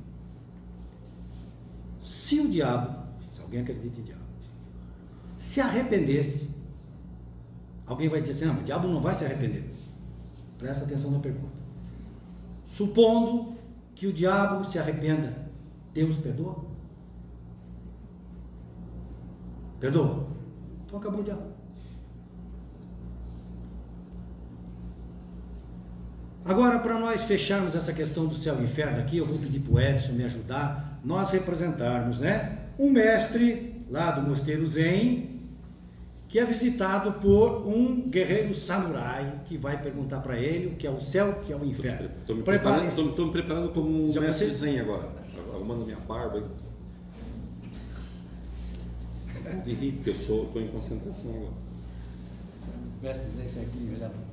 Se o diabo, se alguém acredita em diabo, se arrependesse, alguém vai dizer assim: não, o diabo não vai se arrepender. Presta atenção na pergunta. Supondo que o diabo se arrependa, Deus perdoa? Perdoa? Então acabou o diabo. Agora, para nós fecharmos essa questão do céu e inferno aqui, eu vou pedir para o Edson me ajudar, nós representarmos, né? Um mestre lá do Mosteiro Zen, que é visitado por um guerreiro samurai, que vai perguntar para ele o que é o céu, o que é o inferno. Estou me, preparando, tô, tô me preparando como um Já mestre você... Zen agora, arrumando minha barba. Rir, porque eu estou em concentração agora. Mestre Zen certinho, olha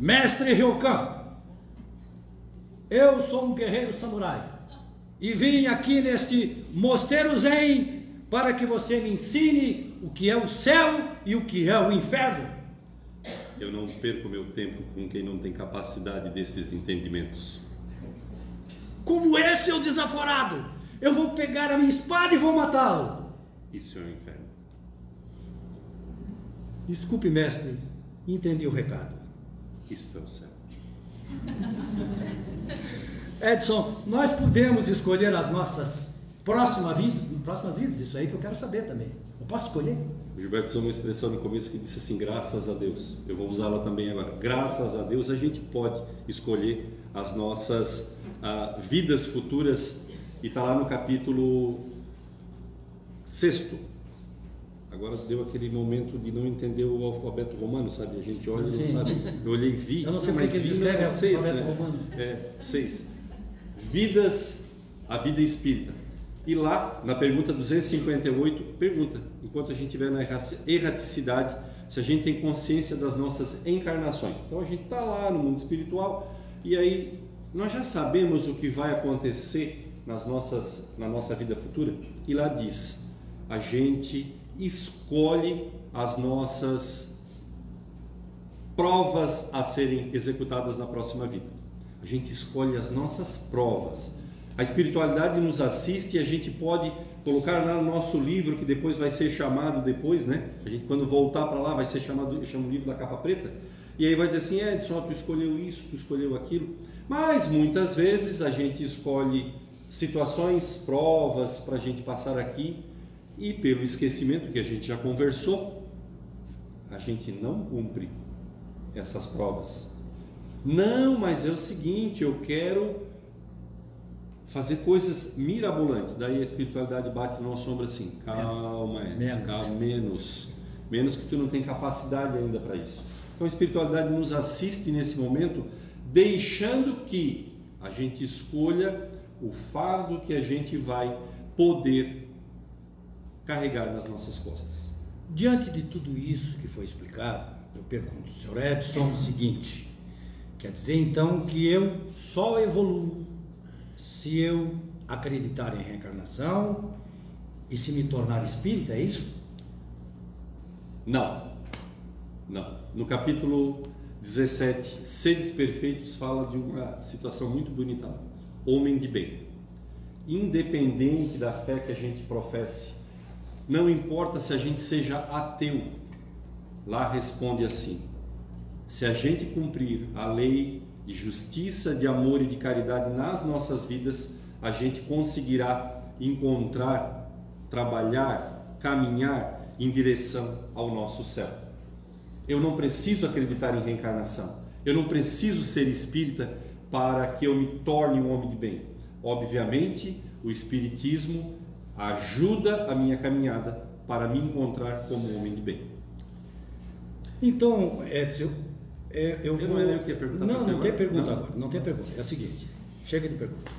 Mestre Ryokan, eu sou um guerreiro samurai e vim aqui neste mosteiro Zen para que você me ensine o que é o céu e o que é o inferno. Eu não perco meu tempo com quem não tem capacidade desses entendimentos. Como é, seu desaforado? Eu vou pegar a minha espada e vou matá-lo. Isso é o inferno. Desculpe, mestre, entendi o recado. Isto é o céu. *laughs* Edson, nós podemos escolher as nossas próximas vidas, próximas vidas, isso aí que eu quero saber também. Eu posso escolher? O Gilberto usou uma expressão no começo que disse assim, graças a Deus. Eu vou usá-la também agora. Graças a Deus a gente pode escolher as nossas uh, vidas futuras e está lá no capítulo sexto Agora deu aquele momento de não entender o alfabeto romano, sabe? A gente olha e não sabe. Eu olhei vi. Eu não sei mas porque que eles não é escrevem seis, alfabeto né? romano. É, seis. Vidas, a vida espírita. E lá, na pergunta 258, pergunta, enquanto a gente estiver na erra- erraticidade, se a gente tem consciência das nossas encarnações. Então a gente está lá no mundo espiritual e aí nós já sabemos o que vai acontecer nas nossas, na nossa vida futura. E lá diz, a gente escolhe as nossas provas a serem executadas na próxima vida. A gente escolhe as nossas provas. A espiritualidade nos assiste e a gente pode colocar lá no nosso livro que depois vai ser chamado depois, né? A gente quando voltar para lá vai ser chamado, eu chamo o livro da capa preta. E aí vai dizer assim, Edson, tu escolheu isso, tu escolheu aquilo. Mas muitas vezes a gente escolhe situações, provas para a gente passar aqui e pelo esquecimento que a gente já conversou, a gente não cumpre essas provas. Não, mas é o seguinte, eu quero fazer coisas mirabolantes. Daí a espiritualidade bate no nosso ombro assim, calma, Edson, Menos. calma, menos. Menos que tu não tem capacidade ainda para isso. Então a espiritualidade nos assiste nesse momento, deixando que a gente escolha o fardo que a gente vai poder carregar nas nossas costas. Diante de tudo isso que foi explicado, eu pergunto, Sr. Edson, o seguinte: quer dizer então que eu só evoluo se eu acreditar em reencarnação e se me tornar espírita, é isso? Não. Não. No capítulo 17, Seres Perfeitos fala de uma situação muito bonita lá. Homem de bem. Independente da fé que a gente professe, não importa se a gente seja ateu. Lá responde assim: se a gente cumprir a lei de justiça, de amor e de caridade nas nossas vidas, a gente conseguirá encontrar, trabalhar, caminhar em direção ao nosso céu. Eu não preciso acreditar em reencarnação. Eu não preciso ser espírita para que eu me torne um homem de bem. Obviamente, o espiritismo ajuda a minha caminhada para me encontrar como um homem de bem. Então, Edson, eu, é, eu Eu vou. não eu que ia perguntar Não, não tem pergunta Não? agora. Não tem pergunta. É o seguinte: chega de pergunta.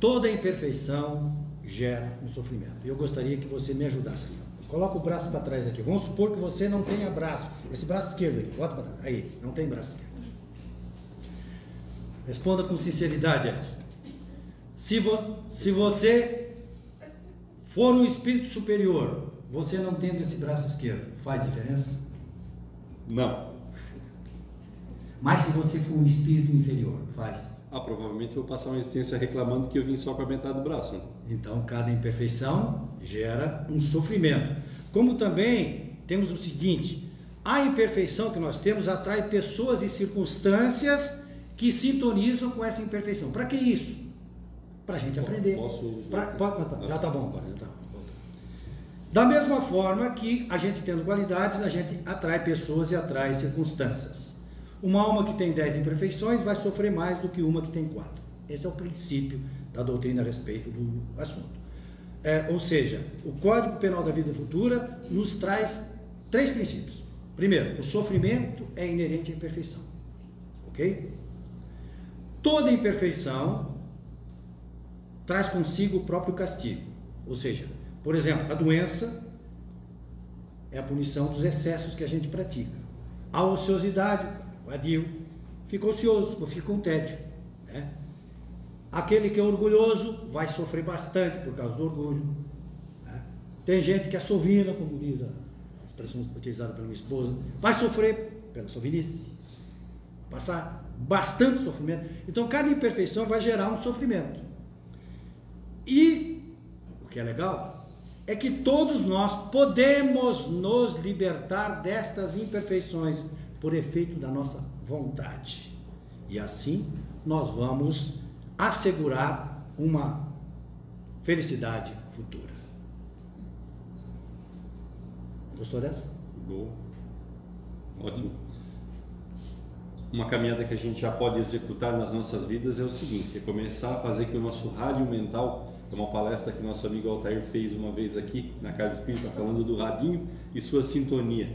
Toda imperfeição gera um sofrimento. Eu gostaria que você me ajudasse. Coloca o braço para trás aqui. Vamos supor que você não tenha braço. Esse braço esquerdo aqui, bota para trás. Aí, não tem braço esquerdo. Responda com sinceridade, Edson. Se, vo- se você for um espírito superior, você não tendo esse braço esquerdo, faz diferença? Não. Mas se você for um espírito inferior, faz. Ah, provavelmente eu vou passar uma existência reclamando que eu vim só com a metade do braço. Então, cada imperfeição gera um sofrimento. Como também temos o seguinte: a imperfeição que nós temos atrai pessoas e circunstâncias que sintonizam com essa imperfeição. Para que isso? Para a gente aprender. Posso- Pra- pode- tá, já está bom agora. Já tá bom. Da mesma forma que a gente tendo qualidades, a gente atrai pessoas e atrai circunstâncias. Uma alma que tem 10 imperfeições vai sofrer mais do que uma que tem 4. Esse é o princípio da doutrina a respeito do assunto. É, ou seja, o Código Penal da Vida Futura nos traz três princípios. Primeiro, o sofrimento é inerente à imperfeição. Ok? Toda imperfeição traz consigo o próprio castigo. Ou seja, por exemplo, a doença é a punição dos excessos que a gente pratica. A ociosidade, vadio, fica ocioso, fica com tédio. Né? Aquele que é orgulhoso vai sofrer bastante por causa do orgulho. né? Tem gente que é sovina, como diz a expressão utilizada pela minha esposa, vai sofrer pela sovinice, passar bastante sofrimento. Então, cada imperfeição vai gerar um sofrimento. E o que é legal é que todos nós podemos nos libertar destas imperfeições por efeito da nossa vontade. E assim nós vamos assegurar uma felicidade futura. Gostou dessa? Boa. Ótimo. uma caminhada que a gente já pode executar nas nossas vidas é o seguinte: é começar a fazer que o nosso rádio mental, é uma palestra que nosso amigo Altair fez uma vez aqui na Casa Espírita, falando do radinho e sua sintonia,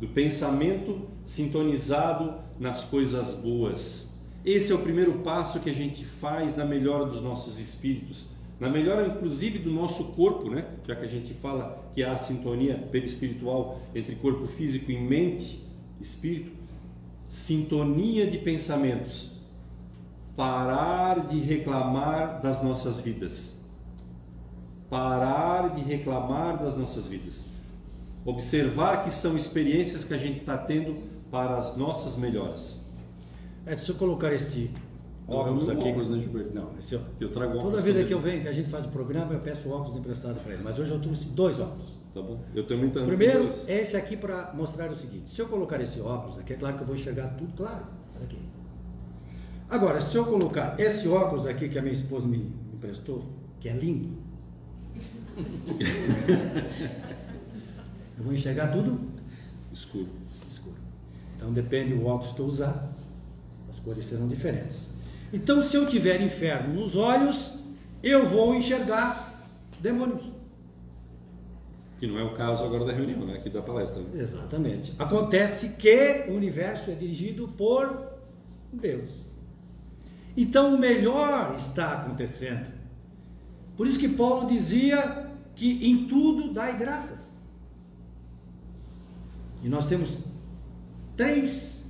do pensamento sintonizado nas coisas boas. Esse é o primeiro passo que a gente faz na melhora dos nossos espíritos, na melhora inclusive do nosso corpo, né? Já que a gente fala que há a sintonia perispiritual entre corpo físico e mente, espírito, sintonia de pensamentos, parar de reclamar das nossas vidas. Parar de reclamar das nossas vidas. Observar que são experiências que a gente está tendo para as nossas melhoras. É, se eu colocar este óculos é aqui. óculos, né, Gilberto? Não, esse ó- Eu trago óculos Toda vida que eu venho, que a gente faz o programa, eu peço óculos emprestado para ele. Mas hoje eu trouxe dois óculos. Tá bom. Eu também tô Primeiro, esse aqui para mostrar o seguinte: se eu colocar esse óculos aqui, é claro que eu vou enxergar tudo, claro. Aqui. Agora, se eu colocar esse óculos aqui que a minha esposa me emprestou, que é lindo, *laughs* eu vou enxergar tudo escuro. escuro. Então depende do óculos que eu usar, as cores serão diferentes. Então, se eu tiver inferno nos olhos, eu vou enxergar demônios. Que não é o caso agora da reunião, né? Aqui da palestra. né? Exatamente. Acontece que o universo é dirigido por Deus. Então o melhor está acontecendo. Por isso que Paulo dizia que em tudo dai graças. E nós temos três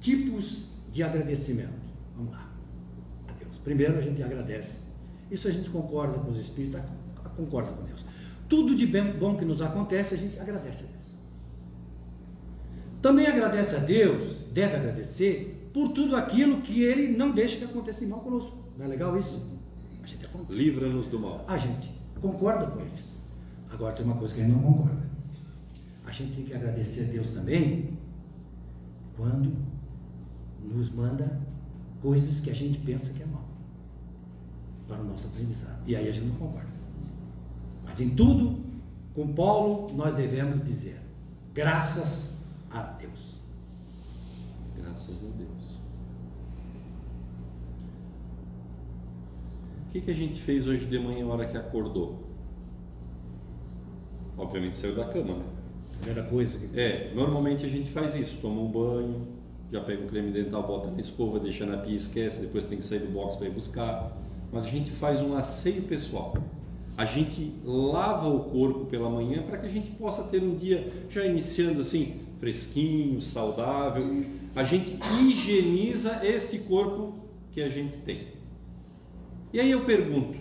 tipos de agradecimento. Vamos lá. A Deus. Primeiro a gente agradece. Isso a gente concorda com os espíritos, concorda com Deus. Tudo de bem, bom que nos acontece, a gente agradece a Deus. Também agradece a Deus, deve agradecer, por tudo aquilo que Ele não deixa que aconteça em mal conosco. Não é legal isso? A gente, é. Livra-nos do mal. a gente concorda com eles. Agora tem uma coisa que a gente não concorda. A gente tem que agradecer a Deus também quando nos manda coisas que a gente pensa que é mal para o nosso aprendizado. E aí a gente não concorda. Mas em tudo, com Paulo, nós devemos dizer: graças a Deus. Graças a Deus. Que, que a gente fez hoje de manhã, na hora que acordou? Obviamente saiu da cama, né? Primeira coisa que. É, normalmente a gente faz isso, toma um banho, já pega o creme dental, bota na escova, deixa na pia, esquece, depois tem que sair do box para ir buscar. Mas a gente faz um asseio pessoal. A gente lava o corpo pela manhã para que a gente possa ter um dia já iniciando assim, fresquinho, saudável. A gente higieniza este corpo que a gente tem. E aí eu pergunto,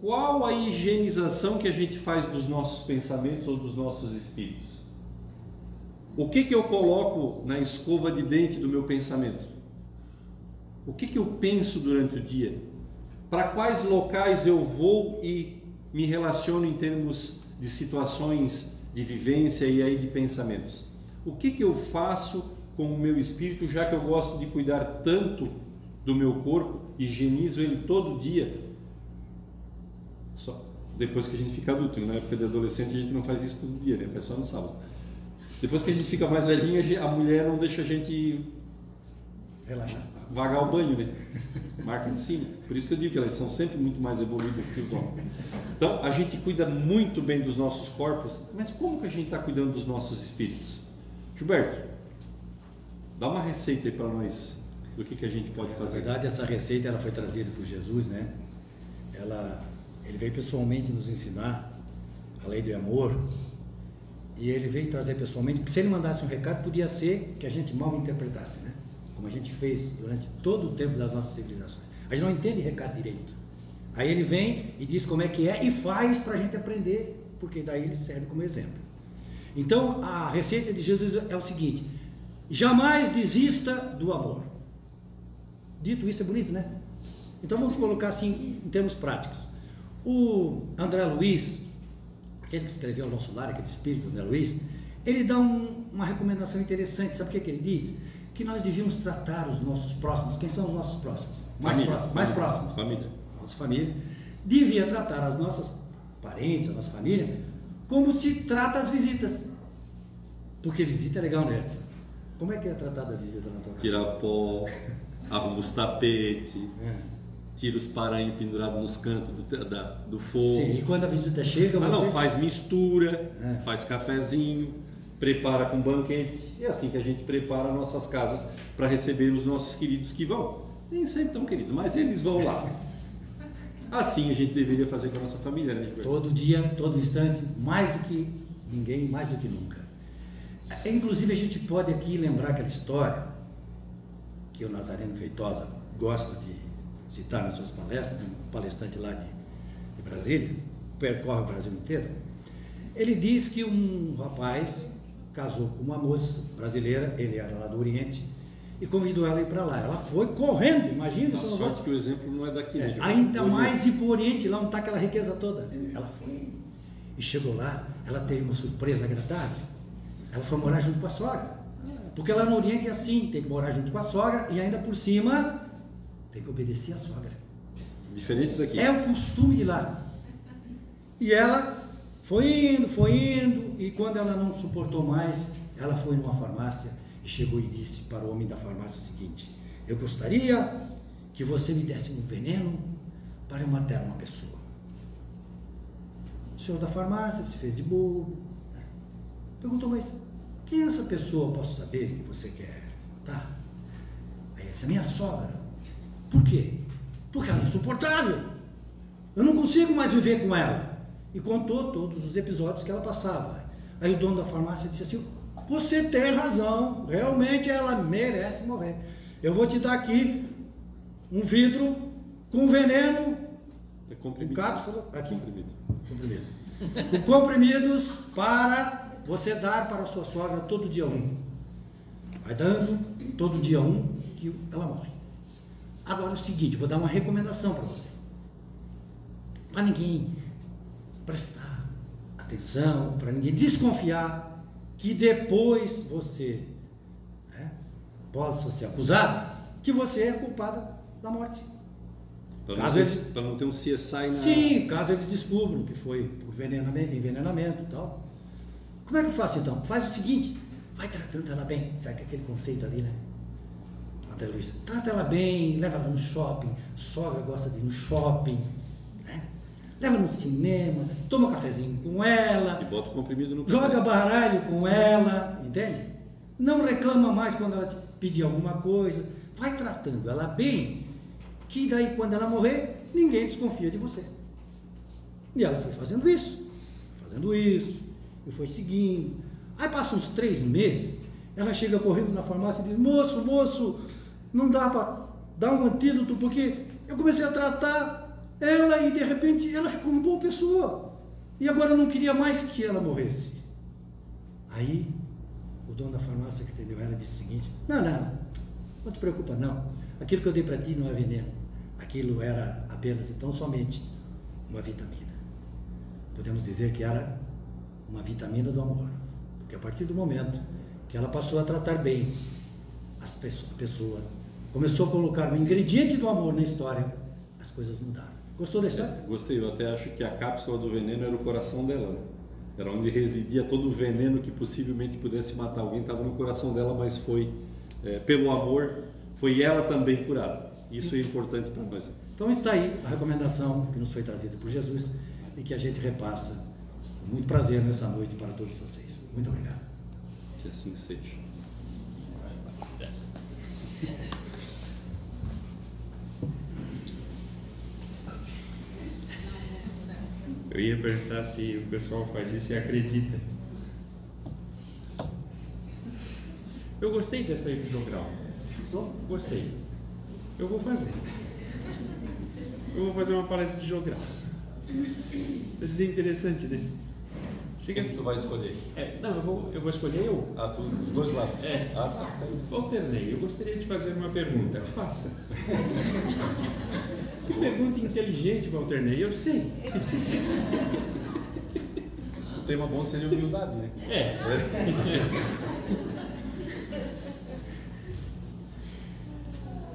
qual a higienização que a gente faz dos nossos pensamentos ou dos nossos espíritos? O que, que eu coloco na escova de dente do meu pensamento? O que, que eu penso durante o dia? Para quais locais eu vou e me relaciono em termos de situações de vivência e aí de pensamentos? O que, que eu faço com o meu espírito, já que eu gosto de cuidar tanto do meu corpo, higienizo ele todo dia, só depois que a gente fica adulto, na época de adolescente a gente não faz isso todo dia, né? faz só no sábado. Depois que a gente fica mais velhinho, a mulher não deixa a gente Relaxar. vagar o banho, né? *laughs* Marca de cima. Por isso que eu digo que elas são sempre muito mais evoluídas que os homens. Então, a gente cuida muito bem dos nossos corpos, mas como que a gente está cuidando dos nossos espíritos? Gilberto, dá uma receita aí para nós do que, que a gente pode Na fazer. verdade, essa receita ela foi trazida por Jesus, né? Ela, ele veio pessoalmente nos ensinar a lei do amor. E ele veio trazer pessoalmente, porque se ele mandasse um recado, podia ser que a gente mal interpretasse, né? Como a gente fez durante todo o tempo das nossas civilizações. A gente não entende recado direito. Aí ele vem e diz como é que é e faz para a gente aprender, porque daí ele serve como exemplo. Então, a receita de Jesus é o seguinte: jamais desista do amor. Dito isso é bonito, né? Então vamos colocar assim em termos práticos. O André Luiz, aquele que escreveu o nosso lar, aquele espírito André Luiz, ele dá um- uma recomendação interessante. Sabe o que, que ele diz? Que nós devíamos tratar os nossos próximos. Quem são os nossos próximos? Mais Família, próximos. Mais família, próximos. Família. Nossa família. Devia tratar as nossas parentes, a nossa família, como se trata as visitas. Porque visita é legal, né, Edson? Como é que é tratada a visita na tua casa? Tira pó, *laughs* arruma os tapetes, É. tira os parainhos pendurados nos cantos do, da- do fogo. Sim, e quando a visita chega, Ah, você... não, faz mistura, É. faz cafezinho, prepara com banquete. É assim que a gente prepara nossas casas para receber os nossos queridos que vão. Nem sempre tão queridos, mas eles vão lá. *laughs* Assim a gente deveria fazer com a nossa família, né, Gilberto? Todo dia, todo instante, mais do que ninguém, mais do que nunca. É, Inclusive, a gente pode aqui lembrar aquela história que o Nazareno Feitosa gosta de citar nas suas palestras, um palestrante lá de, de Brasília, percorre o Brasil inteiro. Ele diz que um rapaz casou com uma moça brasileira, ele era lá do Oriente, e convidou ela a ir para lá. Ela foi correndo, imagina A esse sorte negócio. que o exemplo não é daqui, né, É, ainda Olha, mais ir para o Oriente, lá onde está aquela riqueza toda. Ela foi. E chegou lá, ela teve uma surpresa agradável. Ela foi morar junto com a sogra. Porque lá no Oriente é assim, tem que morar junto com a sogra e ainda por cima tem que obedecer a sogra. Diferente daqui. É o costume de lá. E ela foi indo, foi indo, e quando ela não suportou mais, ela foi numa farmácia e chegou e disse para o homem da farmácia o seguinte: Eu gostaria que você me desse um veneno para eu matar uma pessoa. O senhor da farmácia se fez de bobo. né? Perguntou, mas quem é essa pessoa? Posso saber que você quer matar? Aí ele disse, minha sogra. Por quê? Porque ela é insuportável. Eu não consigo mais viver com ela. E contou todos os episódios que ela passava. Aí o dono da farmácia disse assim: Você tem razão, realmente ela merece morrer. Eu vou te dar aqui um vidro com veneno, É com comprimido. cápsula, aqui, Comprimido. comprimido. Com comprimidos para você dar para a sua sogra todo dia um. Vai dando todo dia um que ela morre. Agora é o seguinte, vou dar uma recomendação para você. Para ninguém prestar atenção, para ninguém desconfiar que depois você né, possa ser acusada que você é culpada da morte. Para não, Caso eles- não ter um CSI na. Sim, caso eles descubram que foi por envenenamento, envenenamento e tal. Como é que eu faço então? Faz o seguinte, vai tratando ela bem. Sabe aquele conceito ali, né? André Luiz, trata ela bem, leva ela no shopping. Sogra gosta de ir no shopping. Né? Leva no cinema, toma um cafezinho com ela, E bota o comprimido no joga baralho com ela, entende? Não reclama mais quando ela te pedir alguma coisa. Vai tratando ela bem, que daí quando ela morrer, ninguém desconfia de você. E ela foi fazendo isso, fazendo isso, e foi seguindo. Aí passa uns três meses, ela chega correndo na farmácia e diz, moço, moço, não dá para dar um antídoto, porque eu comecei a tratar ela e de repente ela ficou uma boa pessoa. E agora eu não queria mais que ela morresse. Aí o dono da farmácia que atendeu ela disse o seguinte: Não, não, não te preocupa não. Aquilo que eu dei para ti não é veneno. Aquilo era apenas então somente uma vitamina. Podemos dizer que era uma vitamina do amor. Porque a partir do momento que ela passou a tratar bem as pessoas, a pessoa, começou a colocar o ingrediente do amor na história, as coisas mudaram. Gostou da história? É, gostei, eu até acho que a cápsula do veneno era o coração dela, né? Era onde residia todo o veneno que possivelmente pudesse matar alguém, estava no coração dela, mas foi é, pelo amor, foi ela também curada. Isso é importante para nós. Então está aí a recomendação que nos foi trazida por Jesus e que a gente repassa muito prazer nessa noite para todos vocês. Muito obrigado. Que assim seja. Eu ia perguntar se o pessoal faz isso e acredita. Eu gostei dessa jogral. Gostei. Eu vou fazer. Eu vou fazer uma palestra de jogral. Vai dizer interessante, né? Chega assim. vai escolher? É, não, eu vou, eu vou escolher eu. Ah, tu, os dois lados. É. Ah, tá. Alternei, eu gostaria de fazer uma pergunta. Faça. *laughs* Que pergunta inteligente, Walternei, eu sei. O tema bom seria humildade, né? É.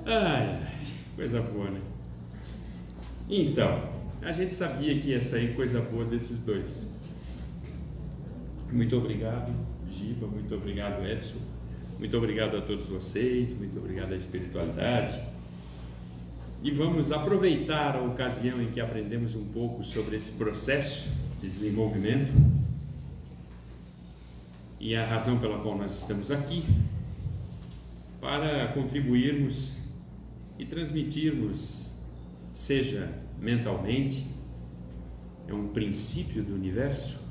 Ai, ai, coisa boa, né? Então, a gente sabia que ia sair coisa boa desses dois. Muito obrigado, Giba, muito obrigado, Edson. Muito obrigado a todos vocês, muito obrigado à espiritualidade. E vamos aproveitar a ocasião em que aprendemos um pouco sobre esse processo de desenvolvimento e a razão pela qual nós estamos aqui para contribuirmos e transmitirmos, seja mentalmente, é um princípio do universo,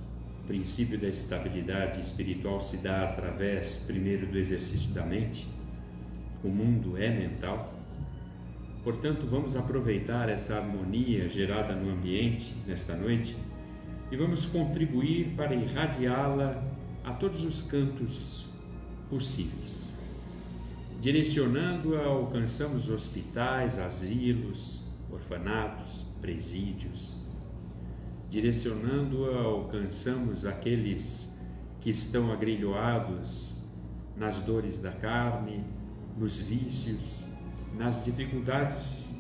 o princípio da estabilidade espiritual se dá através, primeiro, do exercício da mente. O mundo é mental. Portanto, vamos aproveitar essa harmonia gerada no ambiente nesta noite e vamos contribuir para irradiá-la a todos os cantos possíveis. Direcionando-a, alcançamos hospitais, asilos, orfanatos, presídios. Direcionando-a, alcançamos aqueles que estão agrilhoados nas dores da carne, nos vícios, nas dificuldades,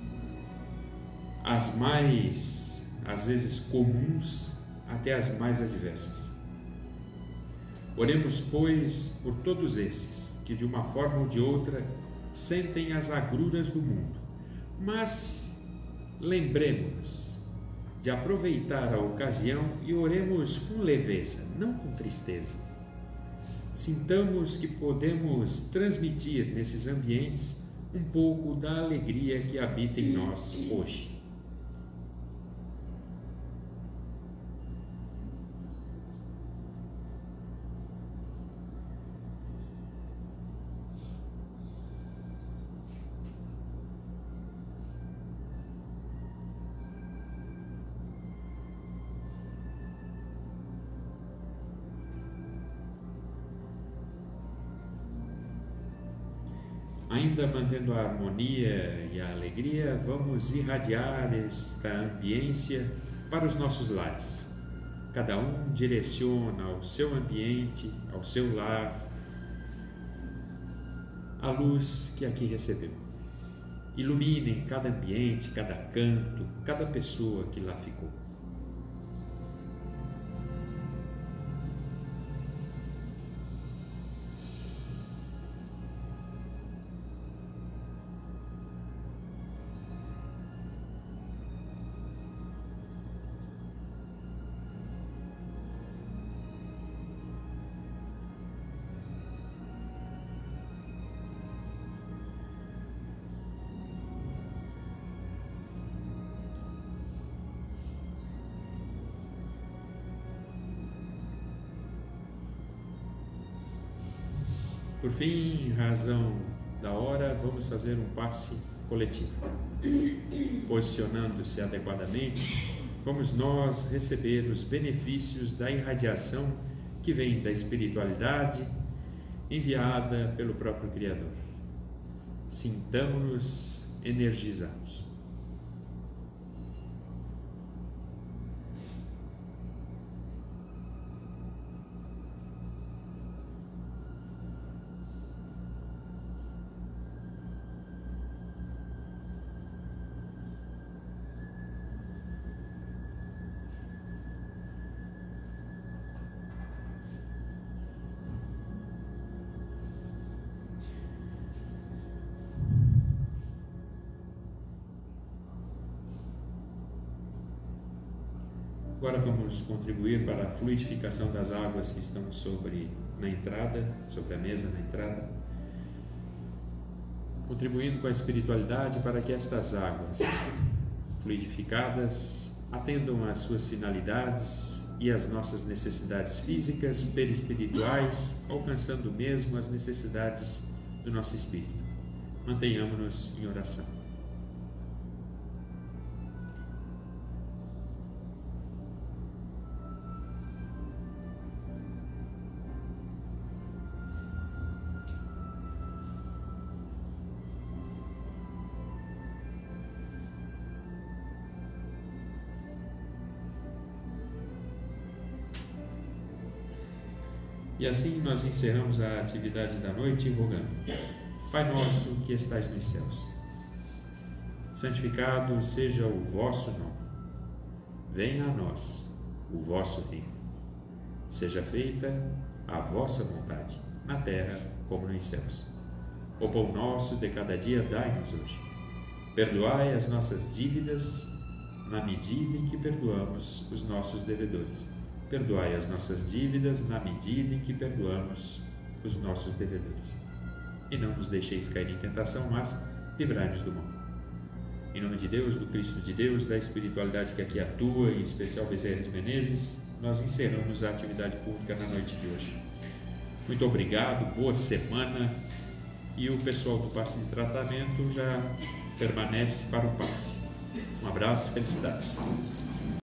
as mais, às vezes, comuns, até as mais adversas. Oremos, pois, por todos esses que de uma forma ou de outra sentem as agruras do mundo. Mas lembremos-nos de aproveitar a ocasião e oremos com leveza, não com tristeza. Sintamos que podemos transmitir nesses ambientes um pouco da alegria que habita em nós hoje. Ainda mantendo a harmonia e a alegria, vamos irradiar esta ambiência para os nossos lares. Cada um direciona ao seu ambiente, ao seu lar, a luz que aqui recebeu. Iluminem cada ambiente, cada canto, cada pessoa que lá ficou. Razão da hora, vamos fazer um passe coletivo. Posicionando-se adequadamente, vamos nós receber os benefícios da irradiação que vem da espiritualidade enviada pelo próprio Criador. Sintamos-nos energizados. Agora vamos contribuir para a fluidificação das águas que estão sobre na entrada, sobre a mesa na entrada, contribuindo com a espiritualidade para que estas águas fluidificadas atendam às suas finalidades e às nossas necessidades físicas, perispirituais, alcançando mesmo as necessidades do nosso espírito. Mantenhamos-nos em oração. E assim nós encerramos a atividade da noite rogando: Pai nosso que estais nos céus, santificado seja o vosso nome. Venha a nós o vosso reino. Seja feita a vossa vontade, na terra como nos céus. O pão nosso de cada dia dai-nos hoje. Perdoai as nossas dívidas na medida em que perdoamos os nossos devedores. Perdoai as nossas dívidas na medida em que perdoamos os nossos devedores. E não nos deixeis cair em tentação, mas livrai-nos do mal. Em nome de Deus, do Cristo de Deus, da espiritualidade que aqui atua, em especial Bezerra de Menezes, nós encerramos a atividade pública na noite de hoje. Muito obrigado, boa semana. E o pessoal do passe de tratamento já permanece para o passe. Um abraço felicidades.